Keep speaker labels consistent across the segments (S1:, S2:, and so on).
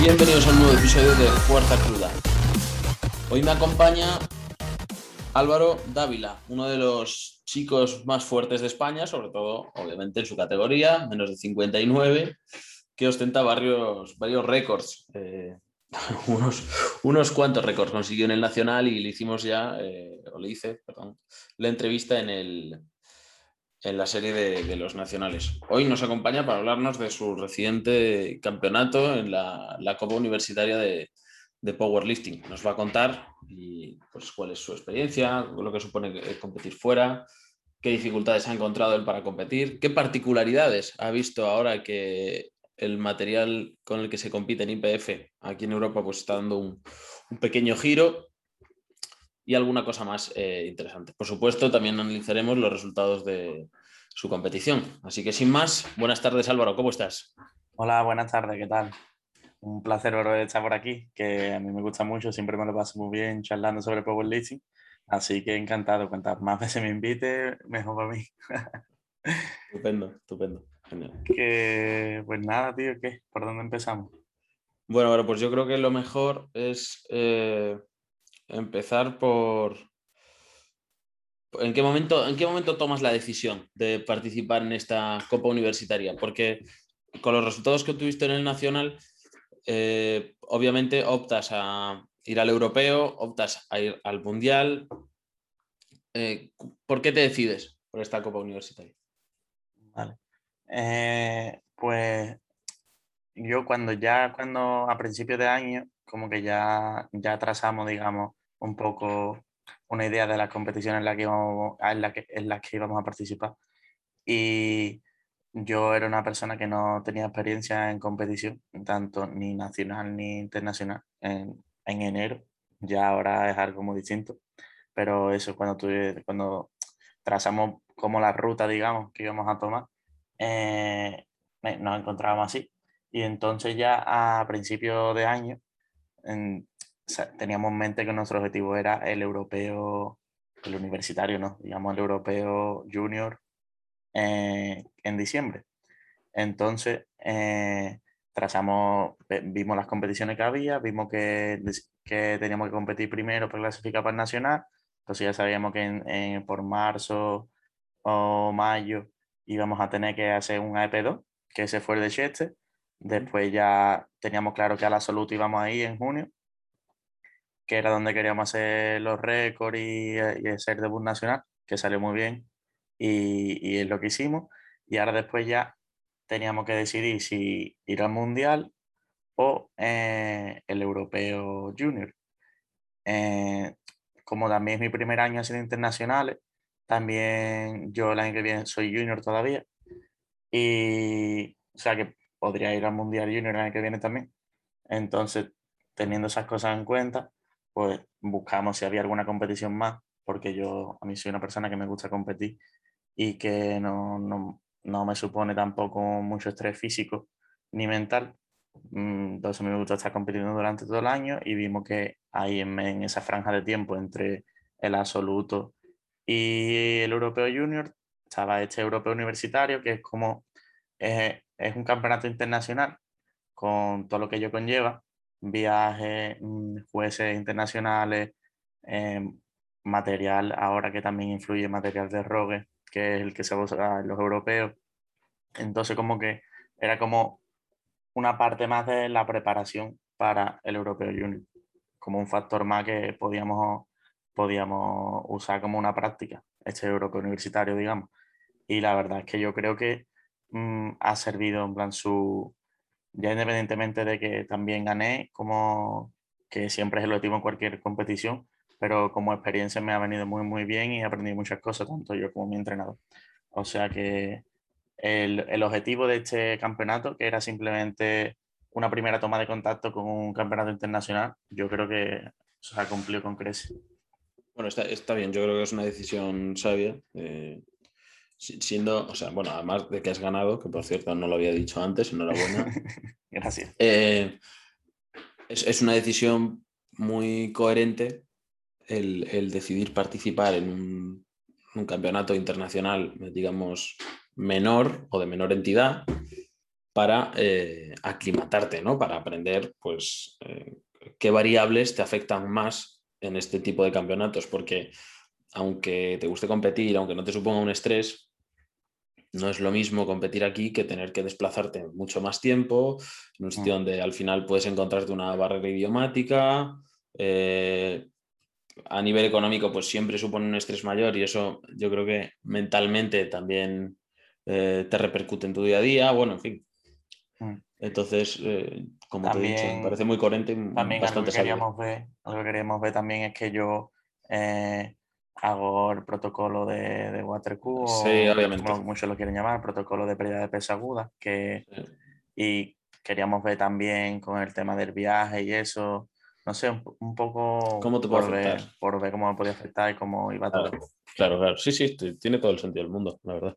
S1: bienvenidos a un nuevo episodio de Fuerza Cruda. Hoy me acompaña Álvaro Dávila, uno de los chicos más fuertes de España, sobre todo, obviamente, en su categoría, menos de 59, que ostenta varios, varios récords. Eh, unos, unos cuantos récords consiguió en el Nacional y le hicimos ya, eh, o le hice, perdón, la entrevista en, el, en la serie de, los nacionales. Hoy nos acompaña para hablarnos de su reciente campeonato en la, Copa Universitaria de, Powerlifting. Nos va a contar y, pues, cuál es su experiencia, lo que supone competir fuera, qué dificultades ha encontrado él para competir, qué particularidades ha visto ahora que el material con el que se compite en IPF aquí en Europa pues está dando un, pequeño giro y alguna cosa más eh, interesante. Por supuesto, también analizaremos los resultados de su competición. Así que sin más, buenas tardes Álvaro, ¿cómo estás?
S2: Hola, buenas tardes, ¿qué tal? Un placer estar por aquí, que a mí me gusta mucho, siempre me lo paso muy bien charlando sobre powerlifting, así que encantado, cuantas más veces me invite, mejor para mí.
S1: estupendo, estupendo.
S2: Que, pues nada, tío, ¿qué? ¿Por dónde empezamos?
S1: Bueno, bueno, pues yo creo que lo mejor es eh, empezar por... ¿En qué, momento, ¿En qué momento tomas la decisión de participar en esta Copa Universitaria? Porque con los resultados que tuviste en el Nacional, eh, obviamente optas a ir al europeo, optas a ir al mundial. Eh, ¿Por qué te decides por esta Copa Universitaria?
S2: Vale. Eh, pues yo cuando ya, cuando a principios de año, como que ya, ya trazamos, digamos, un poco una idea de las competiciones en las que íbamos, en la que, en las que íbamos a participar. Y yo era una persona que no tenía experiencia en competición, tanto ni nacional ni internacional, en, en enero. Ya ahora es algo muy distinto. Pero eso, cuando, tuve, cuando trazamos como la ruta, digamos, que íbamos a tomar, eh, nos encontrábamos así. Y entonces ya a principio de año teníamos en mente que nuestro objetivo era el europeo, el universitario, ¿no? Digamos el europeo junior eh, en diciembre. Entonces, eh, trazamos, vimos las competiciones que había, vimos que, que teníamos que competir primero para clasificar para el nacional. Entonces ya sabíamos que por marzo o mayo íbamos a tener que hacer un AP2, que ese fue el de Chester. Después ya teníamos claro que a la salud íbamos a ir en junio, que era donde queríamos hacer los récords y, y hacer debut nacional, que salió muy bien y, y es lo que hicimos. Y ahora después ya teníamos que decidir si ir al mundial o eh, el europeo junior. Eh, como también es mi primer año haciendo internacionales, también yo el año que viene soy junior todavía. Y, o sea, que podría ir al Mundial Junior el año que viene también. Entonces, teniendo esas cosas en cuenta, pues buscamos si había alguna competición más, porque yo a mí soy una persona que me gusta competir y que no, no, no me supone tampoco mucho estrés físico ni mental. Mm, entonces me gusta estar compitiendo durante todo el año y vimos que ahí en, en esa franja de tiempo entre el absoluto y el Europeo Junior estaba este Europeo Universitario, que es como, es, un campeonato internacional con todo lo que ello conlleva, viajes, mm, jueces internacionales, em, material ahora que también influye material de rogue, que es el que se usa en los europeos. Entonces como que era como una parte más de la preparación para el Europeo Junior, como un factor más que podíamos podíamos usar como una práctica este europeo universitario, digamos. Y la verdad es que yo creo que mm, ha servido en plan su, ya independientemente de que también gané, como que siempre es el objetivo en cualquier competición, pero como experiencia me ha venido muy, muy bien y he aprendido muchas cosas, tanto yo como mi entrenador. O sea que el, el objetivo de este campeonato, que era simplemente una primera toma de contacto con un campeonato internacional, yo creo que se ha cumplido con creces.
S1: Bueno, está, bien, yo creo que es una decisión sabia. Eh, siendo, o sea, bueno, además de que has ganado, que por cierto no lo había dicho antes, enhorabuena.
S2: Gracias.
S1: Eh, es, una decisión muy coherente el, decidir participar en un, un, campeonato internacional, digamos, menor o de menor entidad, para eh, aclimatarte, ¿no? Para aprender, pues, eh, qué variables te afectan más en este tipo de campeonatos, porque aunque te guste competir, aunque no te suponga un estrés, no es lo mismo competir aquí que tener que desplazarte mucho más tiempo, en un mm. sitio donde al final puedes encontrarte una barrera idiomática. Eh, a nivel económico, pues siempre supone un estrés mayor y eso yo creo que mentalmente también te repercute en tu día a día. Bueno, en fin, Mm. Entonces, eh, como te he dicho, me parece muy coherente
S2: también bastante algo que, queríamos ver, algo que queríamos ver también es que yo eh, hago el protocolo de, de Waterco,
S1: sí, obviamente.
S2: como muchos lo quieren llamar, protocolo de pérdida de peso aguda, que, y queríamos ver también con el tema del viaje y eso, no sé, un, poco
S1: ¿Cómo te
S2: por,
S1: ver,
S2: por ver cómo me podía afectar y cómo iba
S1: claro,
S2: todo.
S1: Claro, claro, sí, sí, tiene todo el sentido del mundo, la verdad.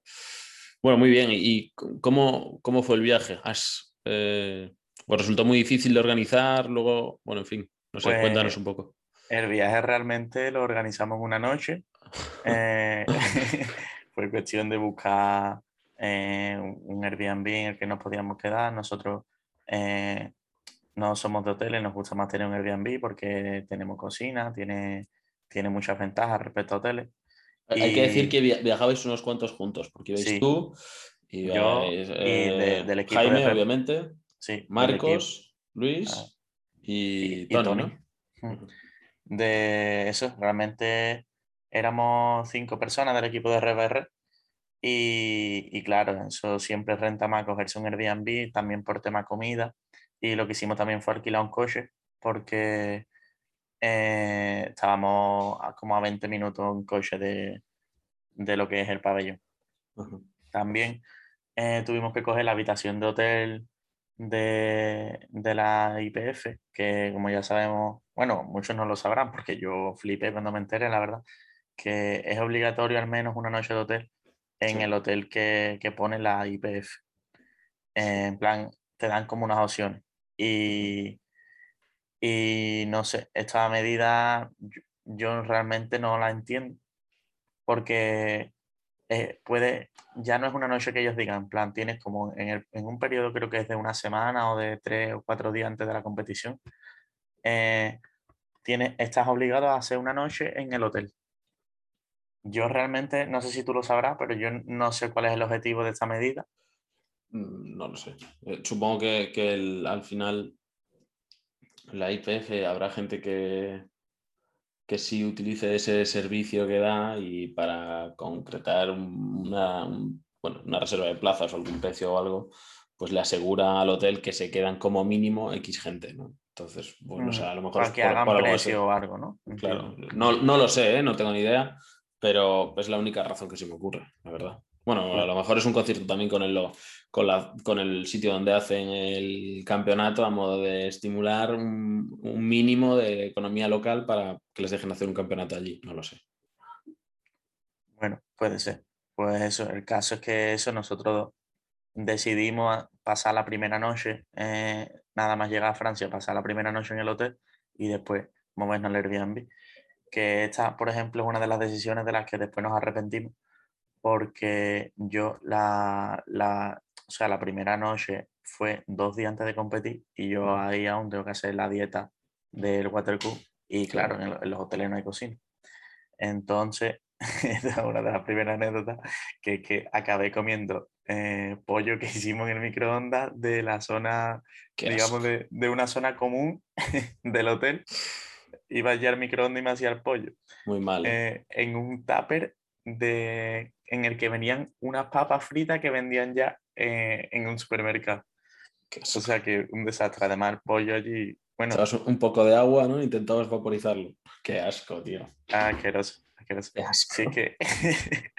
S1: Bueno, muy bien. ¿Y cómo, cómo fue el viaje? ¿Has, eh, pues resultó muy difícil de organizar? Luego, bueno, en fin, no sé, cuéntanos pues un poco.
S2: El viaje realmente lo organizamos una noche. Eh, fue cuestión de buscar eh, un Airbnb en el que nos podíamos quedar. Nosotros no somos de hoteles, nos gusta más tener un Airbnb porque tenemos cocina, tiene, tiene muchas ventajas respecto a hoteles.
S1: Hay que decir que viajabais unos cuantos juntos, porque ibais tú, y
S2: yo, eh, del equipo
S1: Jaime, obviamente,
S2: sí,
S1: Marcos, Luis ah. y, Tony.
S2: De eso, realmente éramos cinco personas del equipo de RBR y, y, claro, eso siempre renta más cogerse un Airbnb, también por tema comida. Y lo que hicimos también fue alquilar un coche, porque eh, estábamos como a 20 minutos en coche de, de, lo que es el pabellón. También eh, tuvimos que coger la habitación de hotel de, de, la IPF, que como ya sabemos, bueno, muchos no lo sabrán porque yo flipé cuando me enteré, la verdad, que es obligatorio al menos una noche de hotel en el hotel que, que, pone la IPF. en plan, te dan como unas opciones. Y, y no sé, esta medida yo, realmente no la entiendo porque eh, puede, ya no es una noche que ellos digan, en plan, tienes como en, un periodo creo que es de una semana o de tres o cuatro días antes de la competición, eh, tienes, estás obligado a hacer una noche en el hotel. Yo realmente, no sé si tú lo sabrás, pero yo no sé cuál es el objetivo de esta medida.
S1: Mm, no lo sé. Eh, supongo que, que al final la IPF habrá gente que, que sí utilice ese servicio que da y para concretar una, bueno, una reserva de plazas o algún precio o algo, pues le asegura al hotel que se quedan como mínimo X gente, ¿no? Entonces, bueno, o sea, a lo mejor...
S2: Para que hagan precio o algo, ¿no?
S1: Claro, no, no, lo sé, ¿eh? no tengo ni idea, pero es la única razón que se me ocurre, la verdad. Bueno, a lo mejor es un concierto también con el, con, la, con el sitio donde hacen el campeonato a modo de estimular un, mínimo de economía local para que les dejen hacer un campeonato allí, no lo sé.
S2: Bueno, puede ser. Pues eso, el caso es que eso nosotros decidimos pasar la primera noche, eh, nada más llegar a Francia, pasar la primera noche en el hotel y después movernos al Airbnb. Que esta, por ejemplo, es una de las decisiones de las que después nos arrepentimos porque yo la, la, o sea, la primera noche fue dos días antes de competir y yo ahí aún tengo que hacer la dieta del watercoo y claro, en, los hoteles no hay cocina. Entonces, esta es una de las primeras anécdotas que, que acabé comiendo eh, pollo que hicimos en el microondas de la zona, digamos, de, de, una zona común del hotel. Iba allá al microondas y me hacía el pollo.
S1: Muy mal.
S2: Eh, en un tupper de, en el que venían unas papas fritas que vendían ya eh, en un supermercado. O sea que un desastre. Además, el pollo allí. Bueno.
S1: un poco de agua, ¿no? Intentabas vaporizarlo. Qué asco, tío.
S2: Ah, asqueroso. asqueroso. Qué asco. Sí que.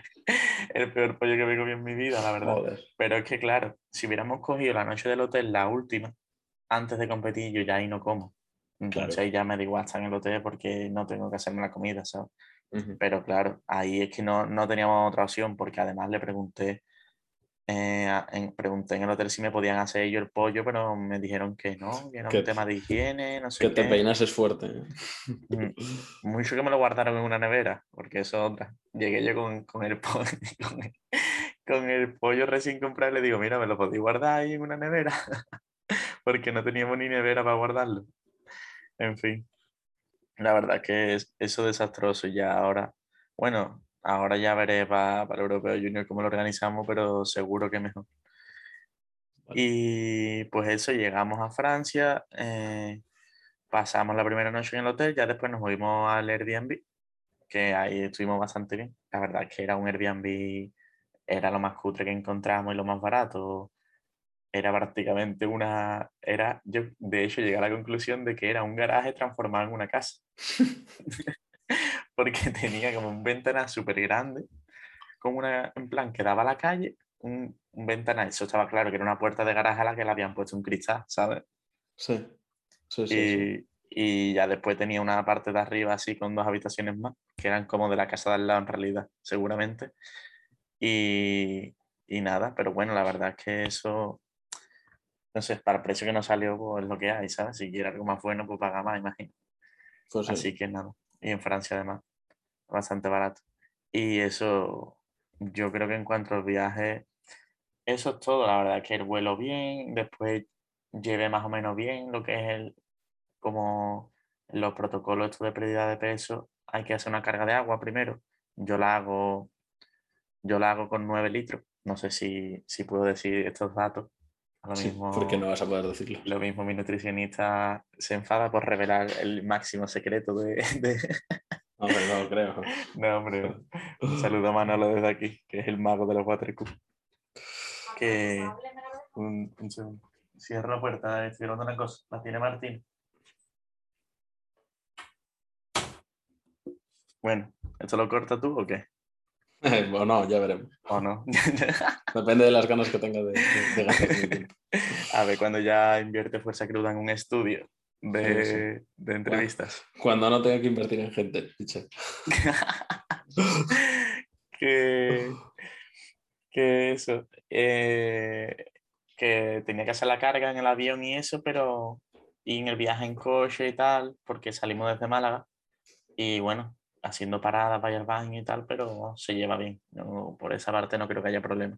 S2: el peor pollo que me comí en mi vida, la verdad. Pero es que, claro, si hubiéramos cogido la noche del hotel, la última, antes de competir, yo ya ahí no como. Entonces ahí ya me da igual estar en el hotel porque no tengo que hacerme la comida, ¿sabes? Pero claro, ahí es que no, no, teníamos otra opción porque además le pregunté, eh, en, pregunté en el hotel si me podían hacer ellos el pollo, pero me dijeron que no, que era un tema de higiene, no sé
S1: Que te peinas es fuerte. ¿eh?
S2: Mm, mucho que me lo guardaron en una nevera, porque eso otra. Llegué yo con, con el pollo, con el pollo recién comprado le digo, mira, me lo podéis guardar ahí en una nevera, porque no teníamos ni nevera para guardarlo. En fin, la verdad que es eso desastroso ya ahora. Bueno, ahora ya veré para, el Europeo Junior cómo lo organizamos, pero seguro que mejor. Y pues eso, llegamos a Francia, eh, pasamos la primera noche en el hotel, ya después nos fuimos al Airbnb, que ahí estuvimos bastante bien. La verdad es que era un Airbnb, era lo más cutre que encontramos y lo más barato. Era prácticamente una, era, yo de hecho llegué a la conclusión de que era un garaje transformado en una casa. Porque tenía como un ventana súper grande, como una, en plan, que daba a la calle, un, un ventana, eso estaba claro que era una puerta de garaje a la que le habían puesto un cristal, ¿sabes?
S1: Sí. Sí,
S2: y, sí. y, ya después tenía una parte de arriba así con dos habitaciones más, que eran como de la casa de al lado en realidad, seguramente. Y, y nada, pero bueno, la verdad es que eso, sé, para el precio que nos salió, pues es lo que hay, ¿sabes? Si quiere algo más bueno, pues paga más, imagino. Pues así que nada. Y en Francia además, bastante barato. Y eso, yo creo que en cuanto al viaje, eso es todo. La verdad es que el vuelo bien, después lleve más o menos bien lo que es el, como los protocolos de pérdida de peso. Hay que hacer una carga de agua primero. Yo la hago, yo la hago con 9 litros. No sé si, si puedo decir estos datos.
S1: Lo mismo, porque no vas a poder decirlo.
S2: Lo mismo mi nutricionista se enfada por revelar el máximo secreto de...
S1: Hombre, no creo.
S2: No, hombre. Un saludo a Manolo desde aquí, que es el mago de los watercool. Que... Un, un segundo. Cierra la puerta, estoy grabando una cosa. La tiene Martín. Bueno, ¿esto lo corta tú o qué?
S1: o no, ya veremos.
S2: O no.
S1: Depende de las ganas que tenga de, de,
S2: A ver, cuando ya invierte fuerza cruda en un estudio de, de entrevistas.
S1: Cuando no tenga que invertir en gente,
S2: que, que eso. Eh, que tenía que hacer la carga en el avión y eso, pero y en el viaje en coche y tal, porque salimos desde Málaga y bueno, haciendo paradas, vaya al baño y tal, pero se lleva bien. por esa parte no creo que haya problema.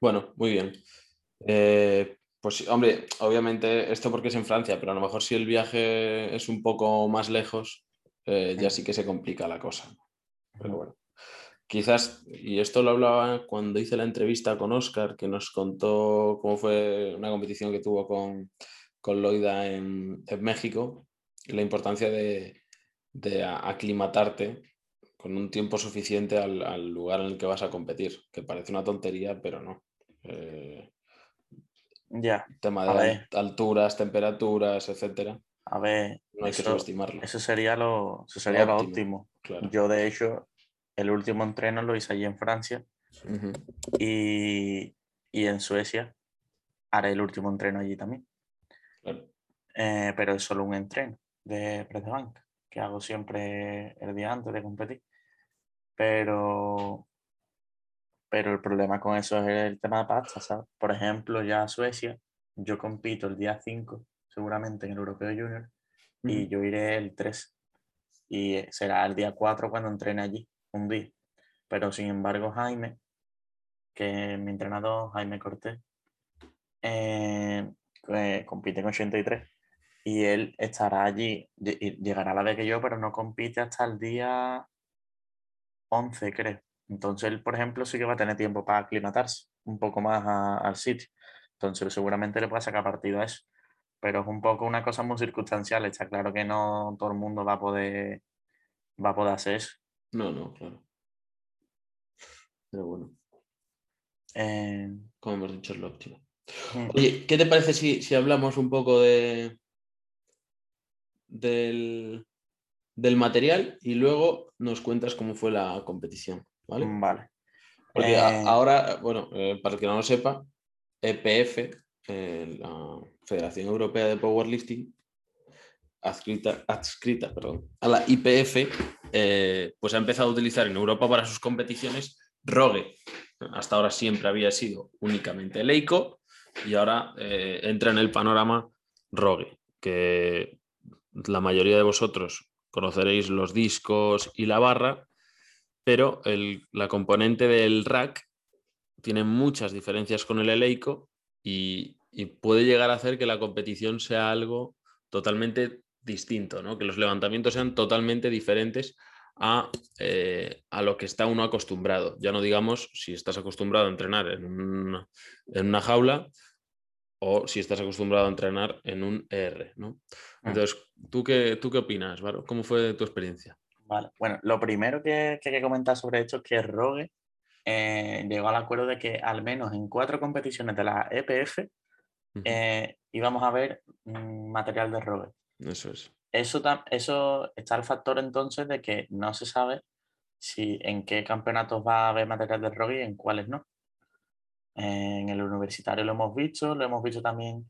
S1: Bueno, muy bien. Eh, pues hombre, obviamente esto porque es en Francia, pero a lo mejor si el viaje es un poco más lejos, eh, ya sí que se complica la cosa. Pero bueno. Quizás, y esto lo hablaba cuando hice la entrevista con Oscar, que nos contó cómo fue una competición que tuvo con, con Loida en, en México, la importancia de, de, aclimatarte con un tiempo suficiente al, al, lugar en el que vas a competir, que parece una tontería, pero no. Eh,
S2: ya.
S1: Tema de alturas, temperaturas, etcétera.
S2: A ver,
S1: no hay que subestimarlo.
S2: Eso sería lo, eso sería lo óptimo. Claro. Yo, de hecho, el último entreno lo hice allí en Francia y, y, en Suecia haré el último entreno allí también. Eh, pero es solo un entreno de press de banca que hago siempre el día antes de competir. Pero, pero el problema con eso es el tema de pasta, ¿sabes? Por ejemplo, ya Suecia, yo compito el día 5, seguramente en el Europeo Junior, y yo iré el 3. Y será el día 4 cuando entrene allí un día. Pero sin embargo, Jaime, que mi entrenador, Jaime Cortés, eh, compite con 83 y él estará allí, llegará a la vez que yo, pero no compite hasta el día 11, creo. Entonces él, por ejemplo, sí que va a tener tiempo para aclimatarse un poco más al sitio. Entonces seguramente le pueda sacar partido a eso. Pero es un poco una cosa muy circunstancial. Está claro que no todo el mundo va a poder, va a poder hacer eso.
S1: No, no, claro. Pero bueno.
S2: Eh,
S1: Como hemos dicho, es lo óptimo. Mm. Oye, ¿qué te parece si, si hablamos un poco de del, del, material y luego nos cuentas cómo fue la competición? Vale.
S2: Vale.
S1: Porque eh, ahora, bueno, eh, para el que no lo sepa, EPF, la Federación Europea de Powerlifting, adscrita, adscrita perdón, a la IPF, eh, pues ha empezado a utilizar en Europa para sus competiciones Rogue. Hasta ahora siempre había sido únicamente Leico y ahora eh, entra en el panorama Rogue, que la mayoría de vosotros conoceréis los discos y la barra, pero la componente del rack tiene muchas diferencias con el eleico y, puede llegar a hacer que la competición sea algo totalmente distinto, ¿no? que los levantamientos sean totalmente diferentes a, eh, a, lo que está uno acostumbrado. Ya no digamos si estás acostumbrado a entrenar en una, en una jaula o si estás acostumbrado a entrenar en un ER. ¿no? Mm. Entonces, ¿tú qué, ¿tú qué opinas, Varo? ¿Cómo fue tu experiencia?
S2: Vale, bueno, lo primero que, que hay que comentar sobre esto es que Rogue eh, llegó al acuerdo de que al menos en cuatro competiciones de la EPF eh, íbamos a ver mm, material de Rogue.
S1: Eso es.
S2: Eso, eso está el factor entonces de que no se sabe si en qué campeonatos va a haber material de Rogue y en cuáles no. En el universitario lo hemos visto, lo hemos visto también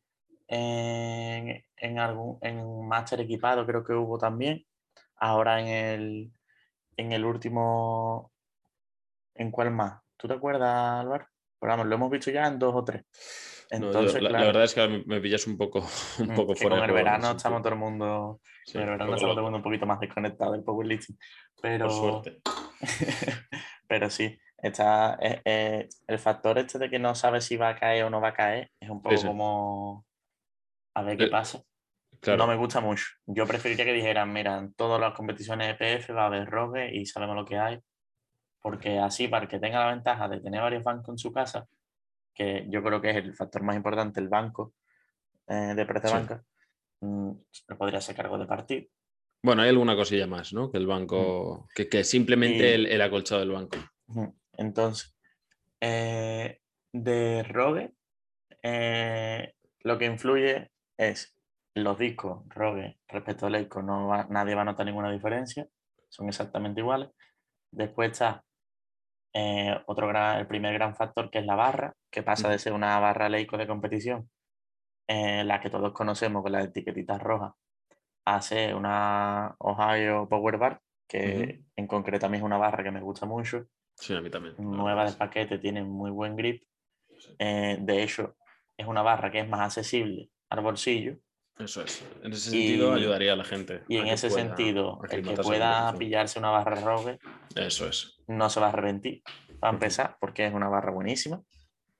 S2: en, en algún en máster equipado, creo que hubo también. Ahora en el, en el último ¿En cuál más? ¿Tú te acuerdas, Álvaro? Pero vamos, lo hemos visto ya en dos o tres.
S1: Entonces, la, verdad es que me pillas un poco, un mm, poco fuera.
S2: Con el verano estamos todo el mundo. el verano estamos todo el mundo un poquito más desconectado del powerlifting. Pero. suerte. pero sí, está, eh, eh, el factor este de que no sabes si va a caer o no va a caer es un poco como. A ver qué eh, pasa. No me gusta mucho. Yo preferiría que dijeran, mira, en todas las competiciones EPF va a haber rogue y sabemos lo que hay porque así para que tenga la ventaja de tener varios bancos en su casa, que yo creo que es el factor más importante, el banco eh, de precio banca, mm, podría ser cargo de partido.
S1: Bueno, hay alguna cosilla más, ¿no? Que el banco, que, que, simplemente el, acolchado del banco.
S2: Entonces, eh, de Rogue, eh, lo que influye es los discos Rogue respecto al Leico, no nadie va a notar ninguna diferencia, son exactamente iguales. Después está eh, otro gran, el primer gran factor que es la barra, que pasa de ser una barra Leico de competición, eh, la que todos conocemos con las etiquetitas rojas, a ser una Ohio Power Bar, que en concreto a mí es una barra que me gusta mucho.
S1: Sí, a mí también.
S2: Nueva de paquete, tiene muy buen grip. Eh, de hecho, es una barra que es más accesible al bolsillo.
S1: Eso es. En ese sentido ayudaría a la gente.
S2: Y en ese sentido, el que pueda pillarse una barra rogue.
S1: Eso es
S2: no se va a arrepentir, va a empezar, porque es una barra buenísima.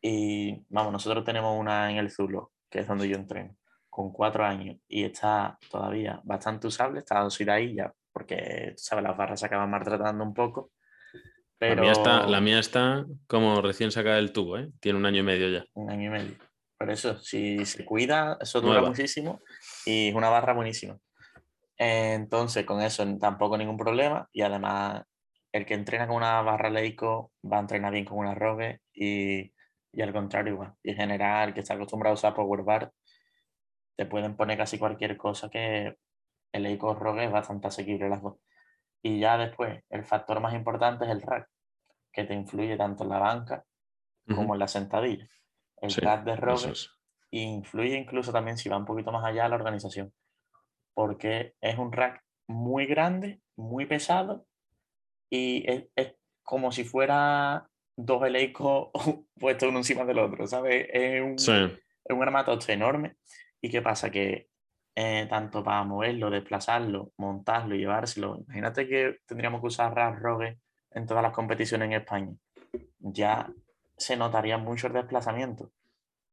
S2: Y vamos, nosotros tenemos una en el Zulo, que es donde yo entreno, con cuatro años, y está todavía bastante usable, está ahí ya, porque, ¿sabes? Las barras se acaban maltratando un poco.
S1: Pero... La, mía está, la mía está como recién sacada del tubo, ¿eh? tiene un año y medio ya.
S2: Un año y medio. Por eso, si se cuida, eso dura muchísimo y es una barra buenísima. Entonces, con eso tampoco ningún problema y además el que entrena con una barra Leico va a entrenar bien con una Rogue y, y al contrario igual. Y en general, el que está acostumbrado a usar Power Bar, te pueden poner casi cualquier cosa que el Leico Rogue es bastante asequible las dos. Y ya después, el factor más importante es el rack, que te influye tanto en la banca como en la sentadilla. El rack de Rogue influye incluso también si va un poquito más allá la organización, porque es un rack muy grande, muy pesado y es, como si fuera dos eleicos puestos uno encima del otro, ¿sabes? Es un, es un armatoste enorme. ¿Y qué pasa? Que eh, tanto para moverlo, desplazarlo, montarlo y llevárselo, imagínate que tendríamos que usar RAS Rogue en todas las competiciones en España. Ya se notaría mucho el desplazamiento.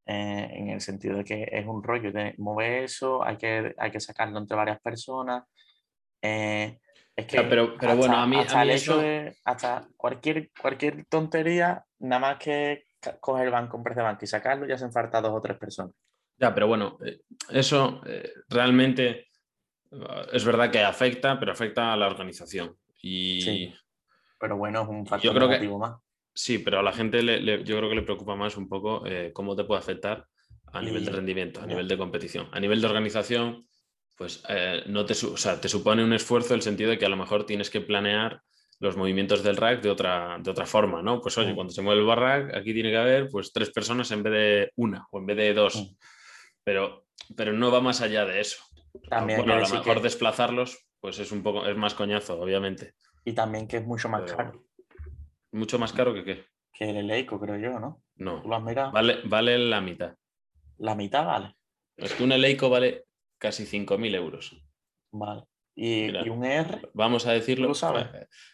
S2: Eh, en el sentido de que es un rollo de mover eso, hay que, hay que sacarlo entre varias personas. Eh, es que
S1: pero, pero bueno, a mí,
S2: hasta el hecho de hasta cualquier, cualquier tontería, nada más que coger el banco, precio de banco y sacarlo, ya se falta dos o tres personas.
S1: Ya, pero bueno, eh, eso eh, realmente eh, es verdad que afecta, pero afecta a la organización. Y... Sí,
S2: pero bueno, es un factor negativo más.
S1: Sí, pero a la gente le, yo creo que le preocupa más un poco cómo te puede afectar a nivel de rendimiento, a nivel de competición. A nivel de organización, pues eh, no te, te supone un esfuerzo el sentido de que a lo mejor tienes que planear los movimientos del rack de otra, de otra forma, ¿no? Pues oye, mm. cuando se mueve el barrack, aquí tiene que haber pues tres personas en vez de una o en vez de dos. Mm. Pero, pero no va más allá de eso. También bueno, a lo mejor desplazarlos, pues es un poco, es más coñazo, obviamente.
S2: Y también que es mucho más caro.
S1: ¿Mucho más caro que qué?
S2: Que el Eleico, creo yo, ¿no?
S1: No. Vale, vale la mitad.
S2: ¿La mitad vale?
S1: Es que un Eleico vale casi 5.000 euros.
S2: Vale. ¿Y,
S1: Mira.
S2: y un ER?
S1: Vamos a decirlo.
S2: ¿Lo sabes?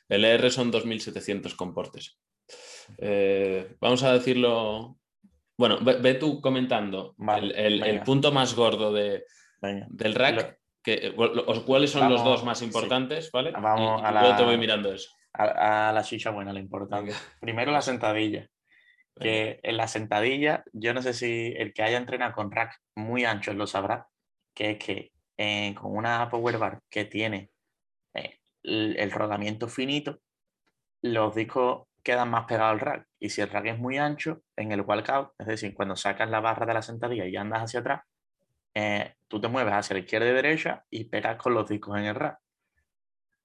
S1: El ER son 2.700 comportes. Eh, vamos a decirlo. Bueno, ve, ve tú comentando
S2: Vale,
S1: el, el- punto más gordo de,
S2: Venga.
S1: del rack. Que, o- o- ¿Cuáles son los
S2: Vamos,
S1: dos más
S2: sí.
S1: importantes? ¿vale?
S2: Vamos
S1: y,
S2: a
S1: y
S2: la-
S1: te voy mirando eso.
S2: A, a la chicha buena, la importante. Primero la sentadilla. Que en la sentadilla, yo no sé si el que haya entrenado con rack muy anchos lo sabrá, que es que eh, con una power bar que tiene eh, el, el rodamiento finito, los discos quedan más pegados al rack. Y si el rack es muy ancho, en el walkout, es decir, cuando sacas la barra de la sentadilla y andas hacia atrás, eh, tú te mueves hacia la izquierda y derecha y pegas con los discos en el rack.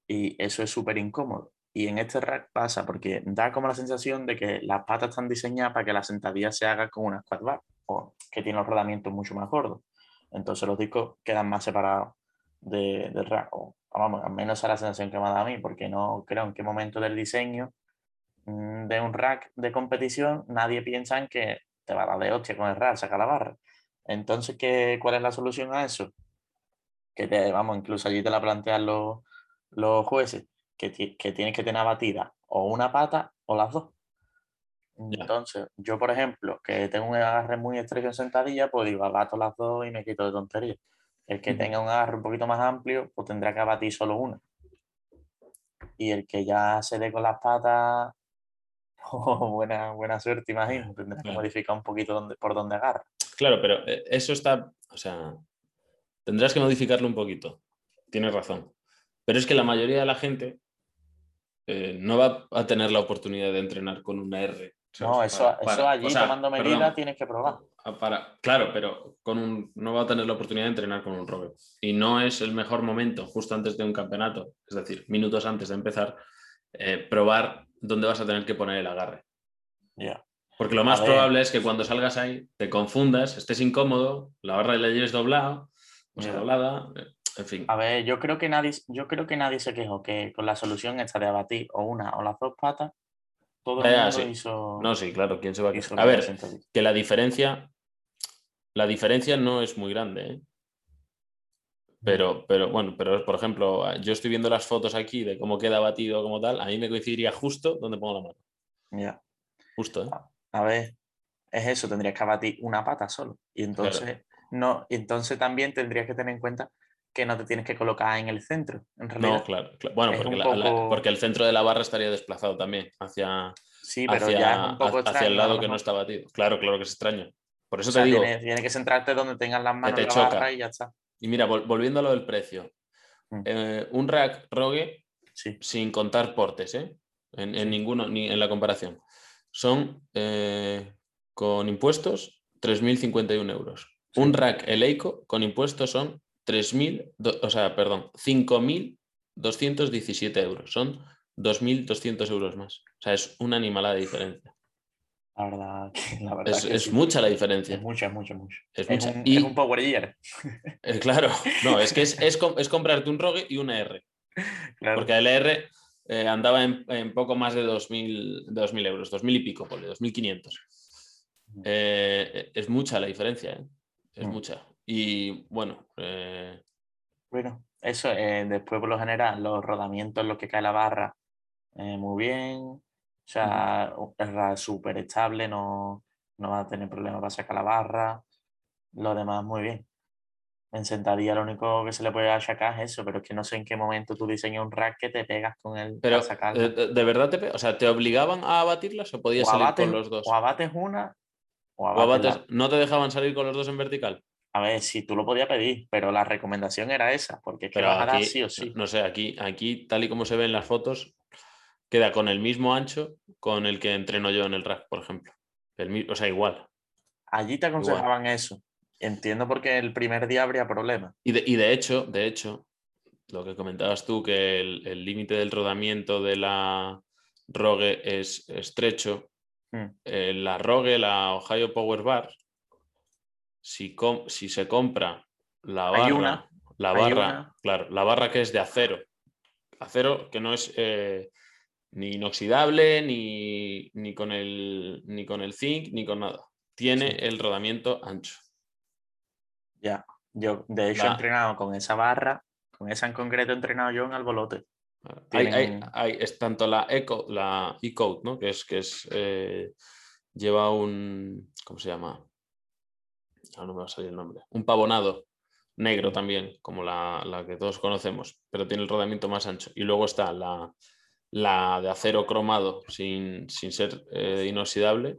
S2: Y eso es súper incómodo. Y en este rack pasa porque da como la sensación de que las patas están diseñadas para que la sentadilla se haga con una squat bar o que tiene los rodamientos mucho más gordos. Entonces los discos quedan más separados de- del rack. O, vamos, al menos esa es la sensación que me ha dado a mí, porque no creo en qué momento del diseño mm, de un rack de competición nadie piensa en que te va a dar de hostia con el rack, saca la barra. Entonces, ¿qué, ¿cuál es la solución a eso? Que te, vamos, incluso allí te la plantean los, los jueces, que, que tienes que tener batida o una pata o las dos. Entonces, yo, por ejemplo, que tengo un agarre muy estrecho en sentadilla, pues digo, abato las dos y me quito de tonterías. El que tenga un agarre un poquito más amplio, pues tendrá que abatir solo una. Y el que ya se dé con las patas, oh, buena, buena suerte, imagino. Tendrá que modificar un poquito donde, por donde agarra.
S1: Claro, pero eh, eso está. O sea, tendrás que modificarlo un poquito. Tienes razón. Pero es que la mayoría de la gente eh, no va a tener la oportunidad de entrenar con una R. ¿sabes?
S2: No, eso,
S1: Para-
S2: eso allí
S1: o sea,
S2: tomando
S1: perdón,
S2: medidas tienes que probar.
S1: a- para- claro, pero con un, no va a tener la oportunidad de entrenar con un rogue. Y no es el mejor momento, justo antes de un campeonato, es decir, minutos antes de empezar, eh, probar dónde vas a tener que poner el agarre.
S2: Ya.
S1: Porque lo más probable es que cuando salgas ahí te confundas, estés incómodo, la barra la lleves doblada, o sea, doblada, eh, en fin.
S2: A ver, yo creo que nadie, yo creo que nadie se quejó que con la solución esta de abatir o una o las dos patas, todo el mundo
S1: sí.
S2: hizo.
S1: No, sí, claro, ¿quién se va a quejar? A ver, que la diferencia, la diferencia no es muy grande, ¿eh? Pero, pero bueno, pero por ejemplo, yo estoy viendo las fotos aquí de cómo queda batido como tal, a mí me coincidiría justo donde pongo la mano.
S2: Ya.
S1: Justo, ¿eh?
S2: A ver, es eso, tendrías que abatir una pata solo. Y entonces, no, y entonces también tendrías que tener en cuenta que no te tienes que colocar en el centro, en realidad.
S1: No, claro, claro. Bueno, porque, la- porque el centro de la barra estaría desplazado también hacia,
S2: sí, pero
S1: hacia,
S2: ya un poco
S1: hacia
S2: extraño.
S1: el lado que no está batido. Claro, claro que es extraño. Por eso
S2: O sea,
S1: te digo,
S2: tiene, tiene que centrarte donde tengas las manos
S1: te
S2: en la barra y ya está.
S1: y mira, vol- volviendo a lo del precio,
S2: Mm.
S1: eh, un rack Rogue
S2: Sí.
S1: sin contar portes, ¿eh? en, en ninguno, ni en la comparación, son eh, con impuestos 3.051 euros.
S2: Sí.
S1: Un rack Eleiko con impuestos son 3.000, do- o sea, perdón, 5.217 euros. Son 2.200 euros más. O sea, es una animalada de diferencia.
S2: La verdad, la verdad
S1: Es,
S2: que
S1: es
S2: sí.
S1: mucha la diferencia.
S2: Es mucho, es mucho, mucho.
S1: Es
S2: Es,
S1: mucha.
S2: un,
S1: Y-
S2: es un power year.
S1: Eh, claro, no, es que es, es com- es comprarte un Rogue y una R.
S2: Claro.
S1: Porque el R eh, andaba en, en poco más de 2.000 2.000 euros, 2.000 y pico, ponle, 2.500. Eh, es mucha la diferencia, ¿eh? es
S2: Mm.
S1: mucha. Y bueno, eh,
S2: Bueno, eso, eh, después por lo general, los rodamientos en los que cae la barra, muy bien. O sea, es súper estable, no, no va a tener problema para sacar la barra. Lo demás, muy bien. En sentadilla lo único que se le puede achacar es eso, pero es que no sé en qué momento tú diseñas un rack que te pegas con él
S1: pero
S2: para sacarla.
S1: eh, de, verdad te, o sea, ¿te obligaban a abatirlas o podías
S2: o,
S1: salir
S2: abates,
S1: con los dos?
S2: o abates una o
S1: ¿O
S2: abates, la-
S1: abates- ¿No te dejaban salir con los dos en vertical?
S2: A ver, si tú lo podías pedir, pero la recomendación era esa, porque es que vas a dar
S1: aquí,
S2: sí o sí.
S1: no sé, aquí, aquí, tal y como se ve en las fotos, queda con el mismo ancho con el que entreno yo en el rack, por ejemplo. El o sea, igual.
S2: Allí te aconsejaban eso. Entiendo porque el primer día habría problemas.
S1: Y de, y de hecho, de hecho, lo que comentabas tú, que el límite del rodamiento de la Rogue es estrecho,
S2: Mm.
S1: eh, la Rogue, la Ohio Power Bar, si, com- si se compra la barra,
S2: una,
S1: la barra, claro, la barra que es de acero, acero que no es eh, ni inoxidable, ni, ni con el ni con el zinc, ni con nada. Tiene
S2: Sí.
S1: el rodamiento ancho.
S2: Ya. Yo, de hecho, he entrenado con esa barra, con esa en concreto he entrenado yo en Albolote.
S1: Hay, hay-
S2: Tienen-
S1: hay- es tanto la Eco, la E-Code, ¿no? Que es que es eh, lleva un ¿cómo se llama? Ahora no me va a salir el nombre. Un pavonado negro también, como la, la que todos conocemos, pero tiene el rodamiento más ancho. Y luego está la, la de acero cromado sin, sin ser eh, inoxidable.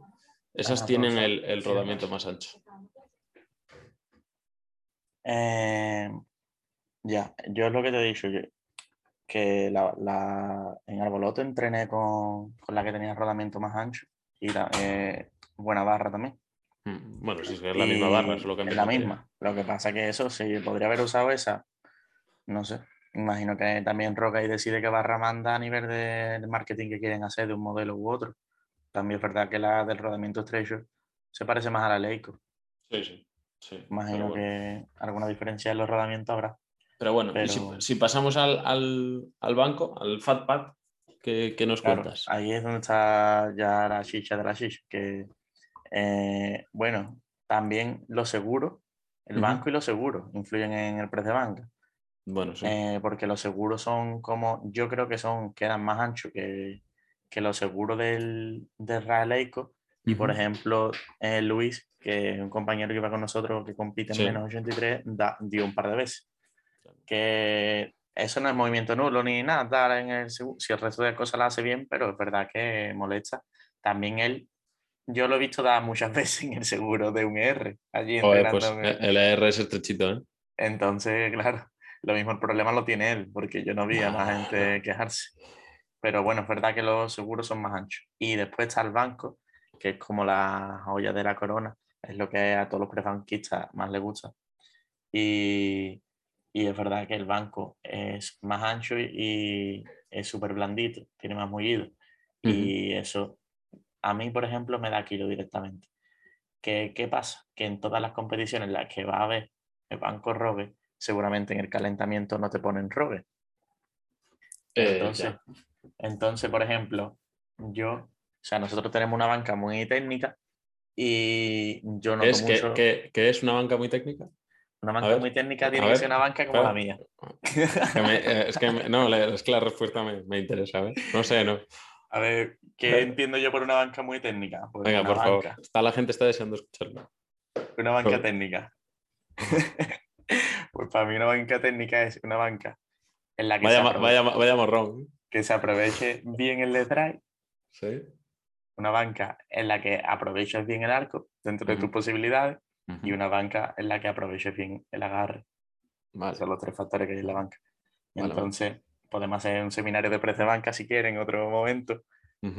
S1: Esas
S2: Ah,
S1: tienen
S2: pues,
S1: el, el rodamiento más ancho.
S2: Eh, ya, yo es lo que te he dicho, yo- que la, la- en Arbolote entrené con, con la que tenía el rodamiento más ancho y la, eh, buena barra también.
S1: Mm, Bueno, sí, es que es la misma barra, solo que
S2: es la misma. Lo que pasa que eso, si podría haber usado esa, no sé. Imagino que también Roca y decide qué barra manda a nivel de- marketing que quieren hacer de un modelo u otro. También es verdad que la del rodamiento estrecho se parece más a la Leico.
S1: Sí, sí. Sí,
S2: Imagino
S1: bueno.
S2: que alguna diferencia en los rodamientos habrá.
S1: Pero bueno, si, pasamos al, al- al banco, al FatPad, ¿qué, qué nos
S2: Claro,
S1: cuentas?
S2: ahí es donde está ya la chicha de la chicha, que eh, bueno, también los seguros, el banco y los seguros influyen en el precio de banca,
S1: Bueno, sí.
S2: eh, porque los seguros son como, yo creo que son, quedan más anchos que, que los seguros del, del Y por
S1: Ujú.
S2: ejemplo, eh, Luis, que es un compañero que iba con nosotros que compite en
S1: Sí.
S2: menos 83, da- dio un par de veces. Que eso no es movimiento nulo ni nada, dar en el si el resto de cosas la hace bien, pero es verdad que molesta. También él, yo lo he visto dar muchas veces en el seguro de un R, allí
S1: Joder, pues eh, el AR es estrechito, ¿eh?
S2: Entonces, claro, lo mismo el problema lo tiene él, porque yo no vi a más
S1: Ah,
S2: gente quejarse. Pero bueno, es verdad que los seguros son más anchos. Y después está el banco, que es como la joya de la corona, es lo que a todos los prebanquistas más les gusta. Y, y es verdad que el banco es más ancho y, es súper blandito, tiene más mullido. Y eso, a mí, por ejemplo, me da kilo directamente. ¿Qué, qué pasa? Que en todas las competiciones en las que va a haber el banco rogue, seguramente en el calentamiento no te ponen rogue.
S1: Eh,
S2: Entonces,
S1: ya.
S2: entonces, por ejemplo, yo, o sea, nosotros tenemos una banca muy técnica y yo
S1: ¿Es que,
S2: mucho.
S1: que- que es una banca muy técnica?
S2: Una banca
S1: ver,
S2: muy técnica tiene que ser una banca como
S1: claro.
S2: la mía.
S1: Que me- eh, es que me- no, es que la respuesta me, me interesa, ¿ves? No sé, no.
S2: A ver, ¿qué entiendo yo por una banca muy técnica? Pues
S1: Venga, por favor. Está, la gente está deseando escucharlo.
S2: Una banca técnica. pues para mí una banca técnica es una banca en la que,
S1: Vaya,
S2: se,
S1: vaya, vaya morrón.
S2: que se aproveche bien el detrás,
S1: Sí.
S2: Una banca en la que aproveches bien el arco dentro de tus posibilidades y una banca en la que aproveches bien el agarre.
S1: Vale.
S2: Son los tres factores que hay en la banca.
S1: Vale, vale.
S2: Entonces, podemos hacer un seminario de precio de banca si quieren en otro momento,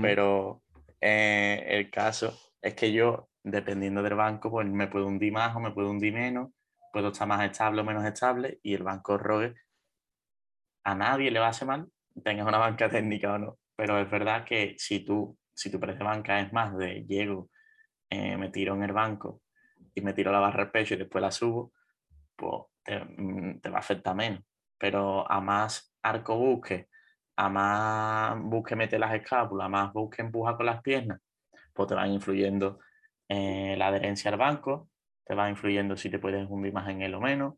S2: pero eh, el caso es que yo, dependiendo del banco, pues me puedo hundir más o me puedo hundir menos, puedo estar más estable o menos estable, y el banco rogue a nadie le va a hacer mal, tengas una banca técnica o no. Pero es verdad que si tú, si tu precio de banca es más de llego, eh, me tiro en el banco y me tiro la barra al pecho y después la subo, pues te, mm, te va a afectar menos. Pero a más arco busque, a más busque mete las escápulas, a más busque empuja con las piernas, pues te van influyendo eh, la adherencia al banco, te va influyendo si te puedes hundir más en él o menos.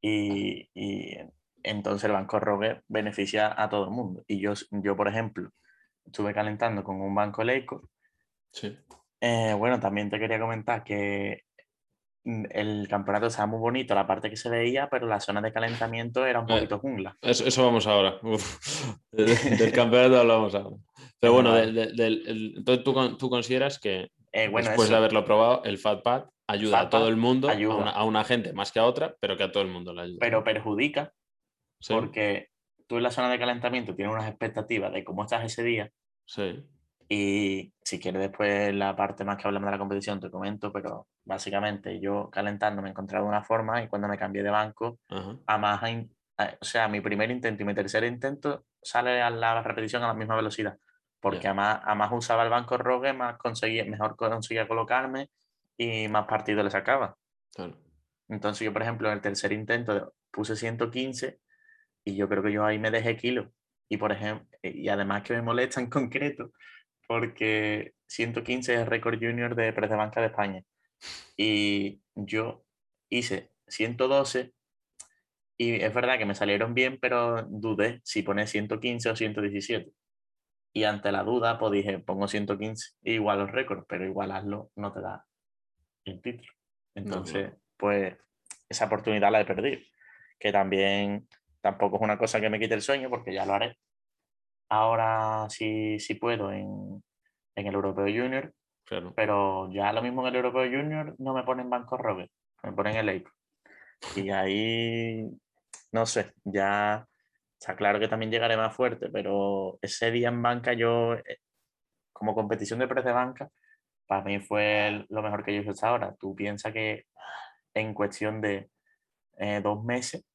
S2: Y, y entonces el banco rogue beneficia a todo el mundo. Y yo, yo, por ejemplo, estuve calentando con un banco Leico.
S1: Sí.
S2: Eh, bueno, también te quería comentar que mm, el campeonato estaba muy bonito, la parte que se veía, pero la zona de calentamiento era un
S1: Eh,
S2: poquito jungla.
S1: Eso, eso vamos ahora. Del campeonato hablamos ahora. Pero bueno,
S2: Vale.
S1: del- del- del- el- entonces tú, tú consideras que
S2: Eh, bueno,
S1: después
S2: eso,
S1: de haberlo probado, el FatPad ayuda a todo el mundo, a
S2: ayuda.
S1: una, a una gente más que a otra, pero que a todo el mundo le ayuda.
S2: pero perjudica
S1: sí,
S2: porque tú en la zona de calentamiento tienes unas expectativas de cómo estás ese día
S1: sí.
S2: y si quieres después la parte más que hablamos de la competición te comento, pero básicamente yo calentando me encontraba una forma y cuando me cambié de banco,
S1: Ajá.
S2: a más, a- o sea, mi primer intento y mi tercer intento sale a la repetición a la misma velocidad, porque a, más, a más usaba el banco rogue, más conseguía, mejor conseguía colocarme y más partido le sacaba.
S1: Claro.
S2: Entonces yo, por ejemplo, en el tercer intento puse 115 y yo creo que yo ahí me dejé kilo. Y, por ejemplo, y además que me molesta en concreto porque 115 es el récord junior de press de banca de España. Y yo hice 112 Y es verdad que me salieron bien, pero dudé si poner 115 o 117. Y ante la duda, pues dije, pongo 115, igual los récords, pero igualarlo no te da el título. Entonces, pues esa oportunidad la he perdido. Que también tampoco es una cosa que me quite el sueño, porque ya lo haré. Ahora sí, sí puedo en, en el Europeo Junior, pero ya lo mismo en el Europeo Junior no me ponen Banco Robert, me ponen el April. Y ahí, no sé, ya está claro que también llegaré más fuerte, pero ese día en banca yo, eh, como competición de precio de banca, para mí fue lo mejor que yo he hecho hasta ahora. Tú piensas que en cuestión de eh, dos meses,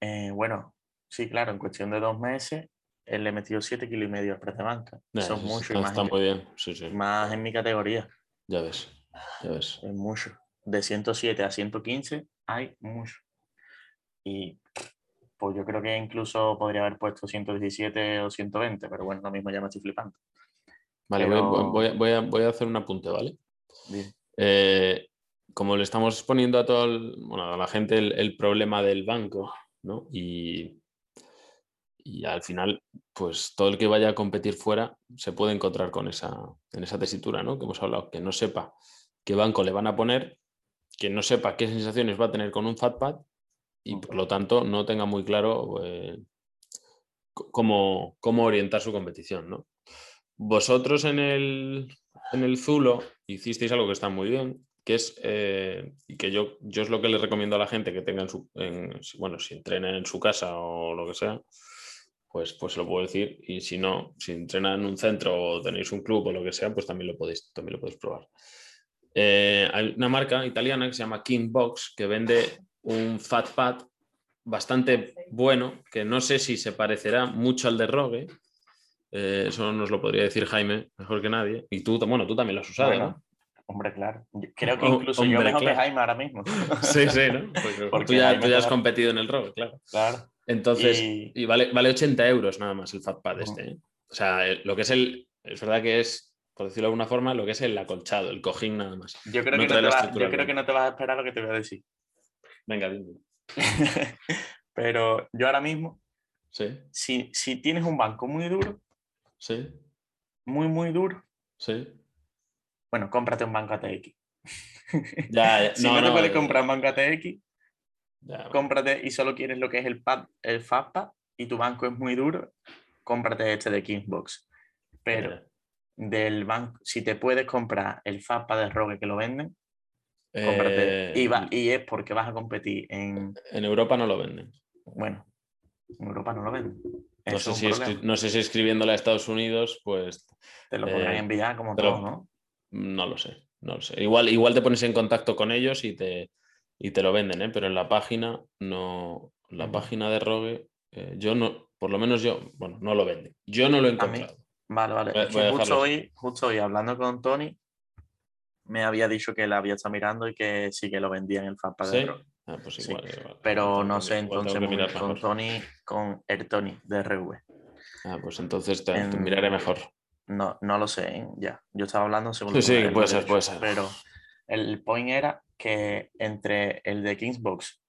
S2: eh, bueno, sí, claro, en cuestión de dos meses, él le metió 7 kilos y medio al precio de banca. Eso es mucho.
S1: Está, muy bien, sí, sí.
S2: Más en mi categoría.
S1: Ya ves, ya ves.
S2: Es mucho. De 107 a 115 hay mucho. Y pues yo creo que incluso podría haber puesto 117 o 120, pero bueno, lo mismo ya me estoy flipando.
S1: Vale, voy, a, hacer un apunte, ¿vale? Eh, como le estamos poniendo a todo bueno, a la gente el, problema del banco, ¿no? Y, y, al final, pues todo el que vaya a competir fuera se puede encontrar con esa, en esa tesitura, ¿no? Que hemos hablado, que no sepa qué banco le van a poner, que no sepa qué sensaciones va a tener con un FatPad y por lo tanto no tenga muy claro eh, cómo, orientar su competición. ¿no? Vosotros en el, en el Zulo hicisteis algo que está muy bien, que es, eh, y que yo, yo es lo que le recomiendo a la gente que tenga en su, bueno, si entrena en su casa o lo que sea, pues, pues lo puedo decir. Y si no, si entrena en un centro o tenéis un club o lo que sea, pues también lo podéis, también lo podéis probar. Eh, hay una marca italiana que se llama King Box que vende un Fat Pad bastante bueno, que no sé si se parecerá mucho al de Rogue. Eh, eso nos lo podría decir Jaime mejor que nadie. Y tú, bueno, tú también lo has usado, ¿no?
S2: Hombre, claro. Creo que incluso yo mejor que Jaime ahora mismo.
S1: Sí, sí, ¿no? Porque, tú ya, has competido en el Rogue, claro.
S2: Claro.
S1: Entonces, y, vale, vale 80 euros nada más el Fat Pad este. ¿eh? O sea, lo que es el. Es verdad que es por decirlo de alguna forma, lo que es el acolchado, el cojín nada más.
S2: Yo creo, que, no te vas a esperar lo que te voy a decir.
S1: Venga, dime.
S2: Pero yo ahora mismo,
S1: sí.
S2: si, si tienes un banco muy duro,
S1: sí.
S2: muy, muy duro,
S1: sí.
S2: Bueno, cómprate un banco ATX.
S1: Ya,
S2: si no, te puedes comprar un banco ATX, cómprate y solo quieres lo que es el, pad, el FAPA y tu banco es muy duro, cómprate este de Kingsbox. Pero del banco, si te puedes comprar el FAPA de Rogue que lo venden, cómprate. Y, va, eh, y, es porque vas a competir en...
S1: En Europa no lo venden.
S2: Bueno, en Europa no lo venden.
S1: No sé, si no sé, si escribiéndole a Estados Unidos, pues...
S2: Te lo podrían eh, enviar como todo, ¿no?
S1: No lo sé, no lo sé. Igual, igual te pones en contacto con ellos y te, y te lo venden, ¿eh? pero en la página no... La página de Rogue, eh, yo no, por lo menos yo, bueno, no lo venden. Yo no lo he encontrado.
S2: Vale, vale. justo, hoy, justo hoy, hablando con Tony, me había dicho que la había estado mirando y que sí que lo vendía en el fanpage
S1: ah, pues igual,
S2: Pero no sé, entonces con Tony, con el Tony de RV.
S1: Ah, pues entonces te, miraré mejor.
S2: No, no lo sé, ya. Yo estaba hablando según.
S1: Sí, sí, puede ser, puede ser.
S2: Pero el point era que entre el de Kingsbox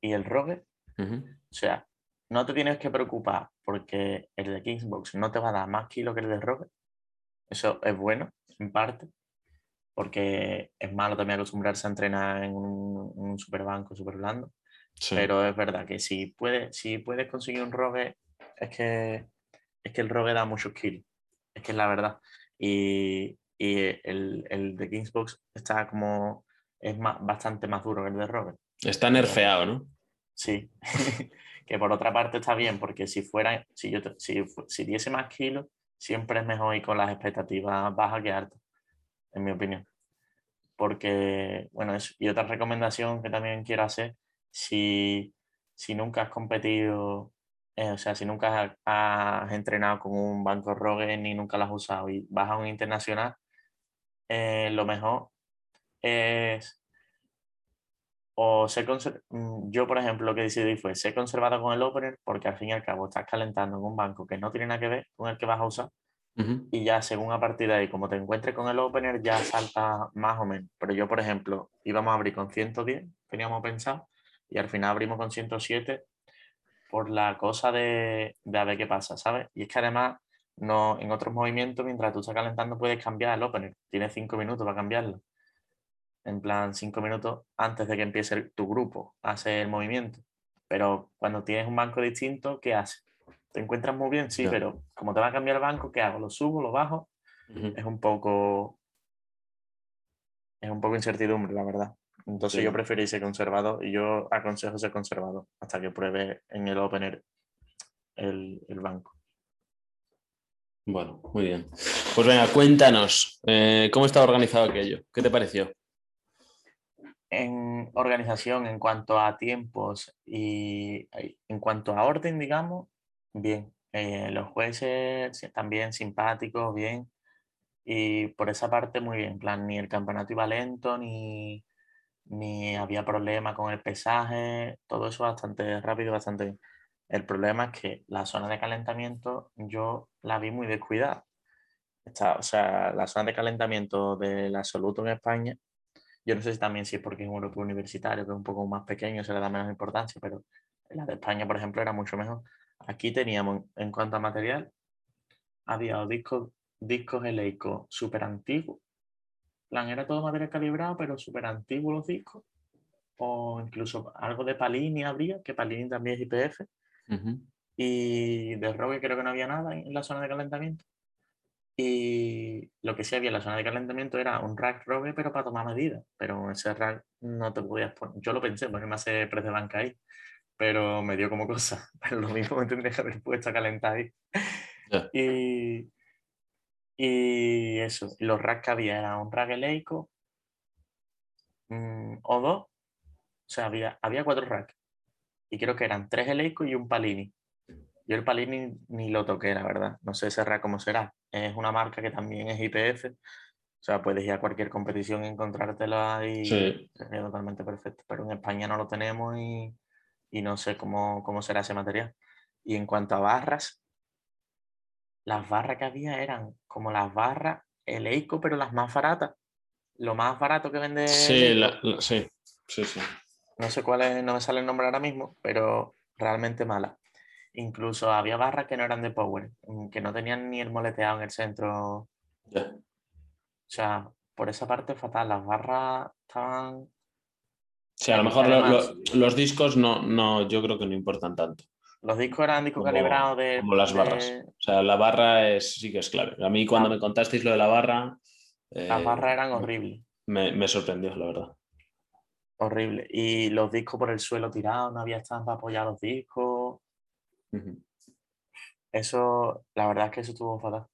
S2: y el Rogue, o sea, no te tienes que preocupar porque el de Kingsbox no te va a dar más kilo que el de Rogue. Eso es bueno, en parte, porque es malo también acostumbrarse a entrenar en un, un super banco, super blando. Pero es verdad que si puedes, si puedes conseguir un Rogue, es que, es que el Rogue da muchos kilos. Es que es la verdad. Y, y el, el, de Kingsbox está como. es más, bastante más duro que el de Rogue.
S1: Está nerfeado, ¿no?
S2: Sí. que por otra parte está bien, porque si fuera, si yo si, si diese más kilos, siempre es mejor ir con las expectativas bajas que altas, en mi opinión. Porque, bueno, es, y otra recomendación que también quiero hacer, si, si nunca has competido, eh, o sea, si nunca has, entrenado con un banco Rogue ni nunca lo has usado y vas a un internacional, eh, lo mejor es o ser mm, yo, por ejemplo, lo que decidí fue ser conservado con el opener porque al fin y al cabo estás calentando en un banco que no tiene nada que ver con el que vas a usar y ya según a partir de ahí, como te encuentres con el opener, ya salta más o menos. Pero yo, por ejemplo, íbamos a abrir con 110, teníamos pensado, Y al final abrimos con 107 por la cosa de, de a ver qué pasa, ¿sabes? Y es que además no, en otros movimientos, mientras tú estás calentando, puedes cambiar el opener. Tienes cinco minutos para cambiarlo. En plan, cinco minutos antes de que empiece tu grupo a hacer el movimiento. Pero cuando tienes un banco distinto, ¿qué haces? ¿Te encuentras muy bien? Sí, pero como te va a cambiar el banco, ¿qué hago? ¿Lo subo, lo bajo? Es un poco. Es un poco incertidumbre, la verdad. Entonces yo prefiero ser conservado y yo aconsejo ser conservado hasta que pruebe en el opener el, el banco.
S1: Bueno, muy bien. Pues venga, cuéntanos, eh, ¿cómo estaba organizado aquello? ¿Qué te pareció?
S2: En organización, en cuanto a tiempos y en cuanto a orden, digamos, bien. Eh, los jueces también simpáticos, bien. Y por esa parte, muy bien. En plan, ni el campeonato iba lento, ni, ni había problema con el pesaje. Todo eso bastante rápido, bastante bien. El problema es que la zona de calentamiento yo la vi muy descuidada. Está, o sea, la zona de calentamiento del absoluto en España, yo no sé si también si es porque es un grupo universitario, que es un poco más pequeño, se le da menos importancia, pero la de España, por ejemplo, era mucho mejor. Aquí teníamos, en cuanto a material, había discos, discos eleicos súper antiguos. Plan, era todo material calibrado, pero súper antiguos los discos. O incluso algo de Palini habría, que Palini también es IPF y de rogue creo que no había nada en la zona de calentamiento. Y lo que sí había en la zona de calentamiento era un rack rogue, pero para tomar medidas. Pero ese rack no te podías poner. Yo lo pensé, porque me hace press de banca ahí, pero me dio como cosa. Pero lo mismo me tendría que haber puesto a calentar ahí. Y, y eso, los racks que había era un rack eleico mm, o dos. O sea, había, había cuatro racks y creo que eran tres Eleiko y un Palini. Yo el Palini ni lo toqué, la verdad. No sé cerrar cómo será. Es una marca que también es IPF. O sea, puedes ir a cualquier competición y encontrártela y sí. sería totalmente perfecto. Pero en España no lo tenemos y, y no sé cómo, cómo será ese material. Y en cuanto a barras, las barras que había eran como las barras Eleiko, pero las más baratas. Lo más barato que vende.
S1: Sí, sí, sí, sí
S2: no sé cuál es, no me sale el nombre ahora mismo, pero realmente mala. Incluso había barras que no eran de Power, mm, que no tenían ni el moleteado en el centro. O sea, por esa parte fatal. Las barras estaban.
S1: Sí, a lo mejor los discos no, no, yo creo que no importan tanto.
S2: Los discos eran discos calibrados de.
S1: Como las barras. O sea, la barra es, sí que es clave. A mí, cuando ah. me contasteis lo de la barra.
S2: las barras eran horribles.
S1: Me, me sorprendió, la verdad.
S2: Horrible. Y los discos por el suelo tirados, no había estampa para apoyar los discos. Eso, la verdad es que eso estuvo fatal.